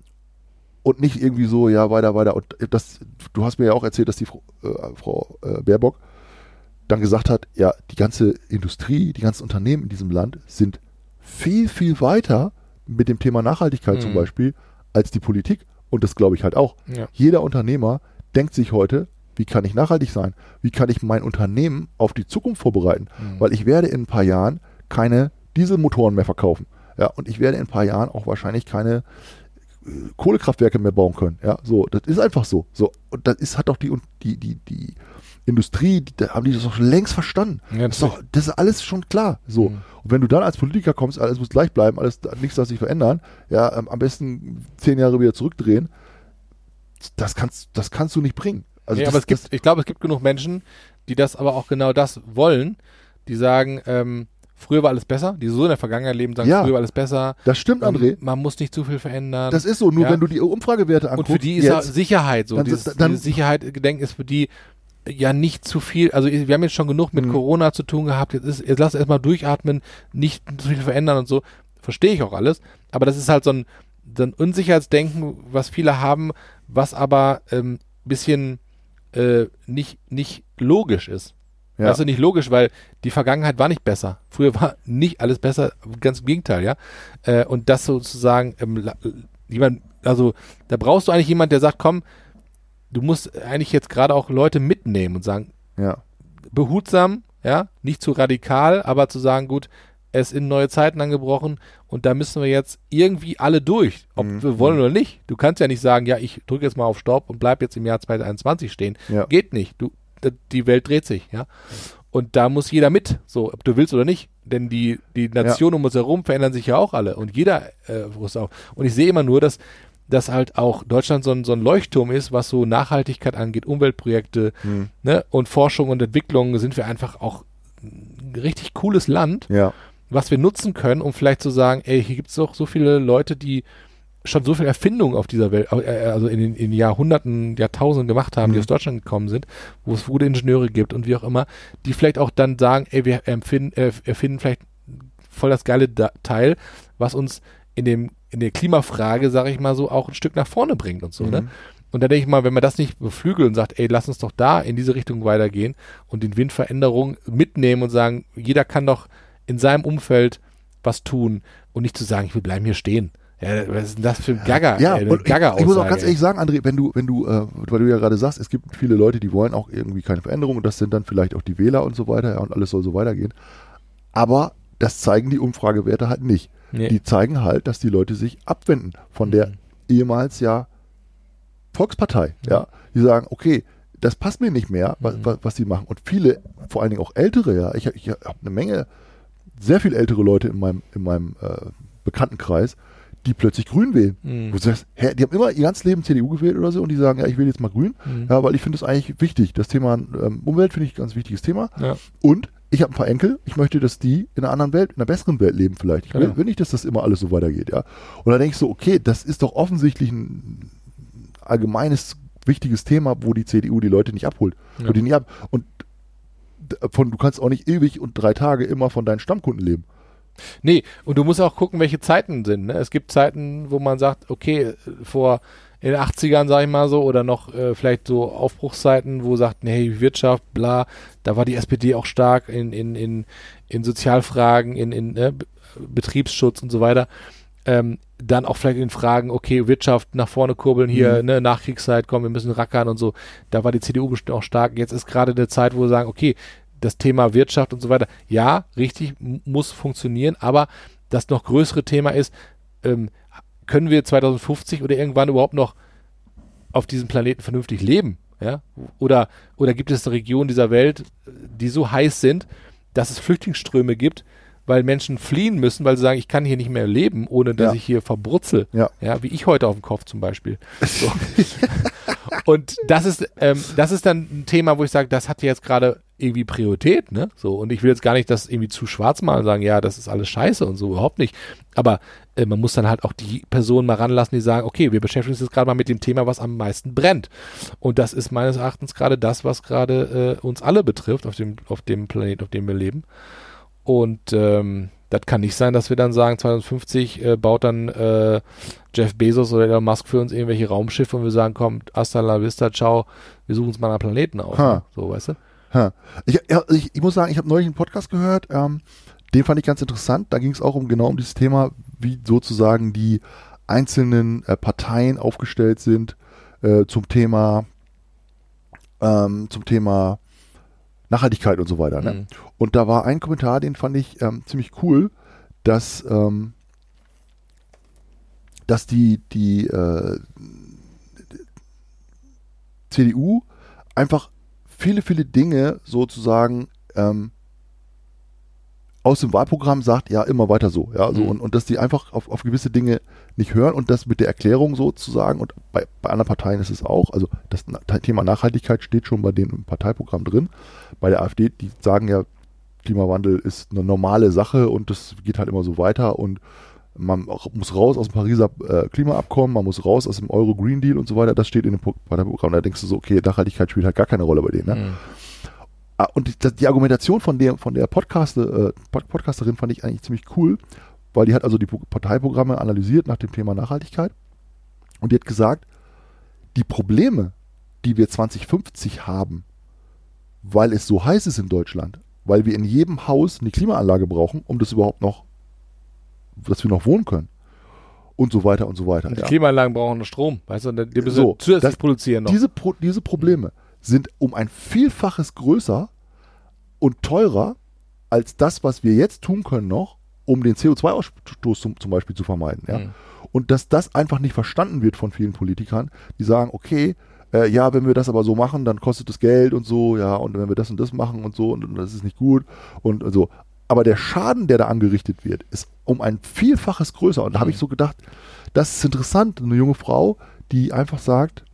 und nicht irgendwie so, ja, weiter, weiter. Und das, du hast mir ja auch erzählt, dass die Frau, äh, Frau äh, Baerbock dann gesagt hat, ja, die ganze Industrie, die ganzen Unternehmen in diesem Land sind viel, viel weiter mit dem Thema Nachhaltigkeit zum Mhm. Beispiel als die Politik. Und das glaube ich halt auch. Ja. Jeder Unternehmer denkt sich heute, wie kann ich nachhaltig sein? Wie kann ich mein Unternehmen auf die Zukunft vorbereiten? Mhm. Weil ich werde in ein paar Jahren keine Dieselmotoren mehr verkaufen. Ja, und ich werde in ein paar Jahren auch wahrscheinlich keine äh, Kohlekraftwerke mehr bauen können. Ja, so, das ist einfach so. So, und das ist, hat doch die, die, die, die Industrie, die, da haben die das doch schon längst verstanden. Ja, das, ist doch, das ist alles schon klar. So. Mhm. Und wenn du dann als Politiker kommst, alles muss gleich bleiben, alles, nichts darf sich verändern, ja, ähm, am besten zehn Jahre wieder zurückdrehen, das kannst, das kannst du nicht bringen. Also nee, das, aber es gibt, ich glaube, es gibt genug Menschen, die das aber auch genau das wollen, die sagen, ähm, früher war alles besser, die so in der Vergangenheit leben, sagen, Ja. früher war alles besser. das stimmt, ähm, André. Man muss nicht zu viel verändern. Das ist so, nur Ja. wenn du die Umfragewerte und anguckst. für die ist ja jetzt, Sicherheit so. Dann- dieses, dann- dieses Sicherheit-Gedenken ist für die ja nicht zu viel. Also wir haben jetzt schon genug mit Mhm. Corona zu tun gehabt. Jetzt, ist, jetzt lass erstmal durchatmen, nicht zu viel verändern und so. Verstehe ich auch alles. Aber das ist halt so ein, so ein Unsicherheitsdenken, was viele haben, was aber ähm, bisschen äh, nicht, nicht logisch ist. ja. Weißt du, nicht logisch, weil die Vergangenheit war nicht besser. Früher war nicht alles besser, ganz im Gegenteil, ja. Äh, und das sozusagen, ähm, jemand, also da brauchst du eigentlich jemand, der sagt, komm, du musst eigentlich jetzt gerade auch Leute mitnehmen und sagen, ja. behutsam, ja, nicht zu radikal, aber zu sagen, gut, es sind neue Zeiten angebrochen und da müssen wir jetzt irgendwie alle durch, ob Mhm. wir wollen oder nicht. Du kannst ja nicht sagen, ja, ich drücke jetzt mal auf Stopp und bleib jetzt im Jahr 2021 stehen. Ja. Geht nicht. Du, die Welt dreht sich, ja. Und da muss jeder mit, so, ob du willst oder nicht. Denn die, die Nationen um uns herum verändern sich ja auch alle und jeder äh, rüstet auf. Und ich sehe immer nur, dass, dass halt auch Deutschland so ein, so ein Leuchtturm ist, was so Nachhaltigkeit angeht, Umweltprojekte, Hm. ne, und Forschung und Entwicklung sind wir einfach auch ein richtig cooles Land, Ja. was wir nutzen können, um vielleicht zu sagen, ey, hier gibt es doch so viele Leute, die schon so viel Erfindung auf dieser Welt, äh, also in den in Jahrhunderten, Jahrtausenden gemacht haben, die Mhm. aus Deutschland gekommen sind, wo es gute Ingenieure gibt und wie auch immer, die vielleicht auch dann sagen, ey, wir empfinden, äh, erfinden vielleicht voll das geile da Teil, was uns in dem in der Klimafrage, sage ich mal so, auch ein Stück nach vorne bringt und so, ne? Mhm. Und da denke ich mal, wenn man das nicht beflügelt und sagt, ey, lass uns doch da in diese Richtung weitergehen und den Windveränderungen mitnehmen und sagen, jeder kann doch in seinem Umfeld was tun und nicht zu sagen, ich will bleiben hier stehen. Ja, was ist denn das für ein Gagger? Ja, ey, und ich, Gagger ich muss auch ganz ehrlich sagen, André, wenn du, wenn du, äh, weil du ja gerade sagst, es gibt viele Leute, die wollen auch irgendwie keine Veränderung und das sind dann vielleicht auch die Wähler und so weiter, ja, und alles soll so weitergehen. Aber das zeigen die Umfragewerte halt nicht. Nee. Die zeigen halt, dass die Leute sich abwenden von der Mhm. ehemals ja Volkspartei. Ja, die sagen, okay, das passt mir nicht mehr, was, Mhm. was, was die machen. Und viele, vor allen Dingen auch Ältere, ja, ich, ich habe eine Menge, sehr viel ältere Leute in meinem, in meinem äh, Bekanntenkreis, die plötzlich Grün wählen. Mhm. Wo du sagst, hä, die haben immer ihr ganzes Leben CDU gewählt oder so und die sagen, ja, ich will jetzt mal Grün, Mhm. ja, weil ich finde das eigentlich wichtig. Das Thema ähm, Umwelt finde ich ein ganz wichtiges Thema. Ja. Und ich habe ein paar Enkel, ich möchte, dass die in einer anderen Welt, in einer besseren Welt leben vielleicht. Ich will, Genau. will nicht, dass das immer alles so weitergeht, ja. Und da denke ich so, okay, das ist doch offensichtlich ein allgemeines, wichtiges Thema, wo die CDU die Leute nicht abholt. Ja. Die nicht ab und von, du kannst auch nicht ewig und drei Tage immer von deinen Stammkunden leben. Nee, und du musst auch gucken, welche Zeiten sind. Ne? Es gibt Zeiten, wo man sagt, okay, vor, in den 80ern, sag ich mal so, oder noch äh, vielleicht so Aufbruchszeiten, wo sagten, hey, Wirtschaft, bla, da war die SPD auch stark in, in, in, in Sozialfragen, in, in äh, Betriebsschutz und so weiter. Ähm, dann auch vielleicht in Fragen, okay, Wirtschaft nach vorne kurbeln hier, Mhm. ne, Nachkriegszeit, komm, wir müssen rackern und so. Da war die CDU bestimmt auch stark. Jetzt ist gerade eine Zeit, wo wir sagen, okay, das Thema Wirtschaft und so weiter, ja, richtig, muss funktionieren, aber das noch größere Thema ist, ähm, können wir 2050 oder irgendwann überhaupt noch auf diesem Planeten vernünftig leben? Ja? Oder, oder gibt es Regionen dieser Welt, die so heiß sind, dass es Flüchtlingsströme gibt, weil Menschen fliehen müssen, weil sie sagen, ich kann hier nicht mehr leben, ohne dass Ja. ich hier verbrutzel. Ja. Ja, wie ich heute auf dem Kopf zum Beispiel. So. und das ist, ähm, das ist dann ein Thema, wo ich sage, das hat jetzt gerade irgendwie Priorität, ne? So, und ich will jetzt gar nicht das irgendwie zu schwarz malen und sagen, ja, das ist alles scheiße und so, überhaupt nicht. Aber äh, man muss dann halt auch die Personen mal ranlassen, die sagen, okay, wir beschäftigen uns jetzt gerade mal mit dem Thema, was am meisten brennt. Und das ist meines Erachtens gerade das, was gerade äh, uns alle betrifft auf dem, auf dem Planeten, auf dem wir leben. Und ähm, das kann nicht sein, dass wir dann sagen, 2050 äh, baut dann äh, Jeff Bezos oder Elon Musk für uns irgendwelche Raumschiffe und wir sagen, komm, hasta la vista, ciao, wir suchen uns mal einen Planeten aus. Ha. So, weißt du? Ich, ja, ich, ich muss sagen, ich habe neulich einen Podcast gehört, ähm, den fand ich ganz interessant. Da ging es auch um genau um dieses Thema, wie sozusagen die einzelnen äh, Parteien aufgestellt sind äh, zum Thema ähm, zum Thema Nachhaltigkeit und so weiter. Ne? Mhm. Und da war ein Kommentar, den fand ich ähm, ziemlich cool, dass ähm, dass die die äh, CDU einfach viele, viele Dinge sozusagen ähm, aus dem Wahlprogramm sagt, ja, immer weiter so. Ja, so Mhm. und, und dass die einfach auf, auf gewisse Dinge nicht hören und das mit der Erklärung sozusagen, und bei, bei anderen Parteien ist es auch, also das Thema Nachhaltigkeit steht schon bei denen im Parteiprogramm drin. Bei der AfD, die sagen ja, Klimawandel ist eine normale Sache und das geht halt immer so weiter und man muss raus aus dem Pariser äh, Klimaabkommen, man muss raus aus dem Euro Green Deal und so weiter, das steht in dem Pro- Parteiprogramm. Da denkst du so, okay, Nachhaltigkeit spielt halt gar keine Rolle bei denen. Ne? Mhm. Ah, Und die, die Argumentation von der, von der Podcaster, äh, Pod- Podcasterin fand ich eigentlich ziemlich cool, weil die hat also die Pro- Parteiprogramme analysiert nach dem Thema Nachhaltigkeit und die hat gesagt, die Probleme, die wir 2050 haben, weil es so heiß ist in Deutschland, weil wir in jedem Haus eine Klimaanlage brauchen, um das überhaupt noch, dass wir noch wohnen können und so weiter und so weiter. Und die ja. Klimaanlagen brauchen noch Strom, weißt du, die müssen So, zusätzlich das- produzieren noch. Diese, Pro diese Probleme sind um ein Vielfaches größer und teurer als das, was wir jetzt tun können noch, um den CO2-Ausstoß zum, zum Beispiel zu vermeiden. Ja? Mhm. Und dass das einfach nicht verstanden wird von vielen Politikern, die sagen, okay, äh, ja, wenn wir das aber so machen, dann kostet es Geld und so, ja, und wenn wir das und das machen und so, und, und das ist nicht gut und, und so. Aber der Schaden, der da angerichtet wird, ist um ein Vielfaches größer. Und da habe ich so gedacht, das ist interessant, eine junge Frau, die einfach sagt,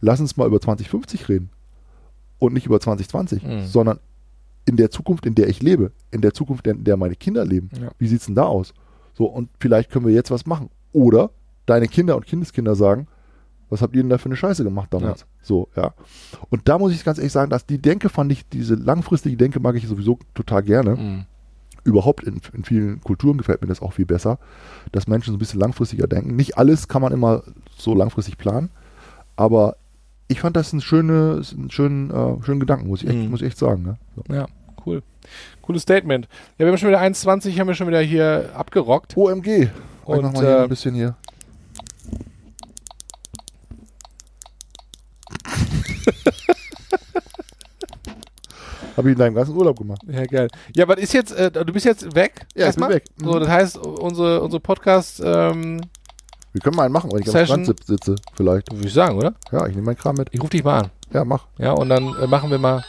lass uns mal über 2050 reden und nicht über 2020, Mhm. sondern in der Zukunft, in der ich lebe, in der Zukunft, in der meine Kinder leben. Ja. Wie sieht's denn da aus? So, und vielleicht können wir jetzt was machen. Oder deine Kinder und Kindeskinder sagen, was habt ihr denn da für eine Scheiße gemacht damals? So, ja. Und da muss ich ganz ehrlich sagen, dass die Denke fand ich, diese langfristige Denke mag ich sowieso total gerne. Mhm. Überhaupt in, in vielen Kulturen gefällt mir das auch viel besser, dass Menschen so ein bisschen langfristiger denken. Nicht alles kann man immer so langfristig planen, aber ich fand das einen schönen, einen schönen, äh, schönen Gedanken, muss ich echt, Mhm. muss ich echt sagen. Ne? So. Ja, cool. Cooles Statement. Ja, wir haben schon wieder 1,20, haben wir schon wieder hier abgerockt. OMG. Und, äh, ein bisschen hier. Habe ich in deinem ganzen Urlaub gemacht. Ja, geil. Ja, was ist jetzt, äh, du bist jetzt weg? Ja, ich bin weg. So, Mhm. das heißt, unsere, unsere Podcast, ähm, Wir können mal einen machen, wenn ich am Session. Strand sitz- sitze, vielleicht. würde ich sagen, oder? Ja, ich nehme meinen Kram mit. Ich rufe dich mal an. Ja, mach. Ja, und dann äh, machen wir mal,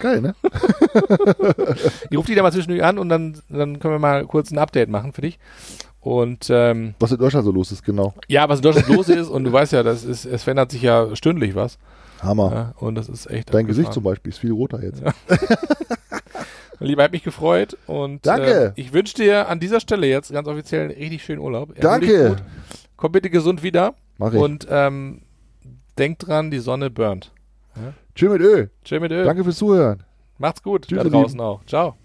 Geil, ne? ich rufe dich da mal zwischendurch an und dann, dann können wir mal kurz ein Update machen für dich. Und ähm, Was in Deutschland so los ist, genau. ja, was in Deutschland los ist und du weißt ja, das ist, es verändert sich ja stündlich was. Hammer. Ja, und das ist echt. Dein Gesicht abgefahren. zum Beispiel ist viel roter jetzt. Lieber, hat mich gefreut und Danke. Äh, ich wünsche dir an dieser Stelle jetzt ganz offiziell einen richtig schönen Urlaub. Erhol Danke. Komm bitte gesund wieder Mach ich. und ähm, denk dran, die Sonne burnt. Tschüss mit Ö. Tschö mit Ö. Danke fürs Zuhören. Macht's gut Tschüss, da draußen auch. Ciao.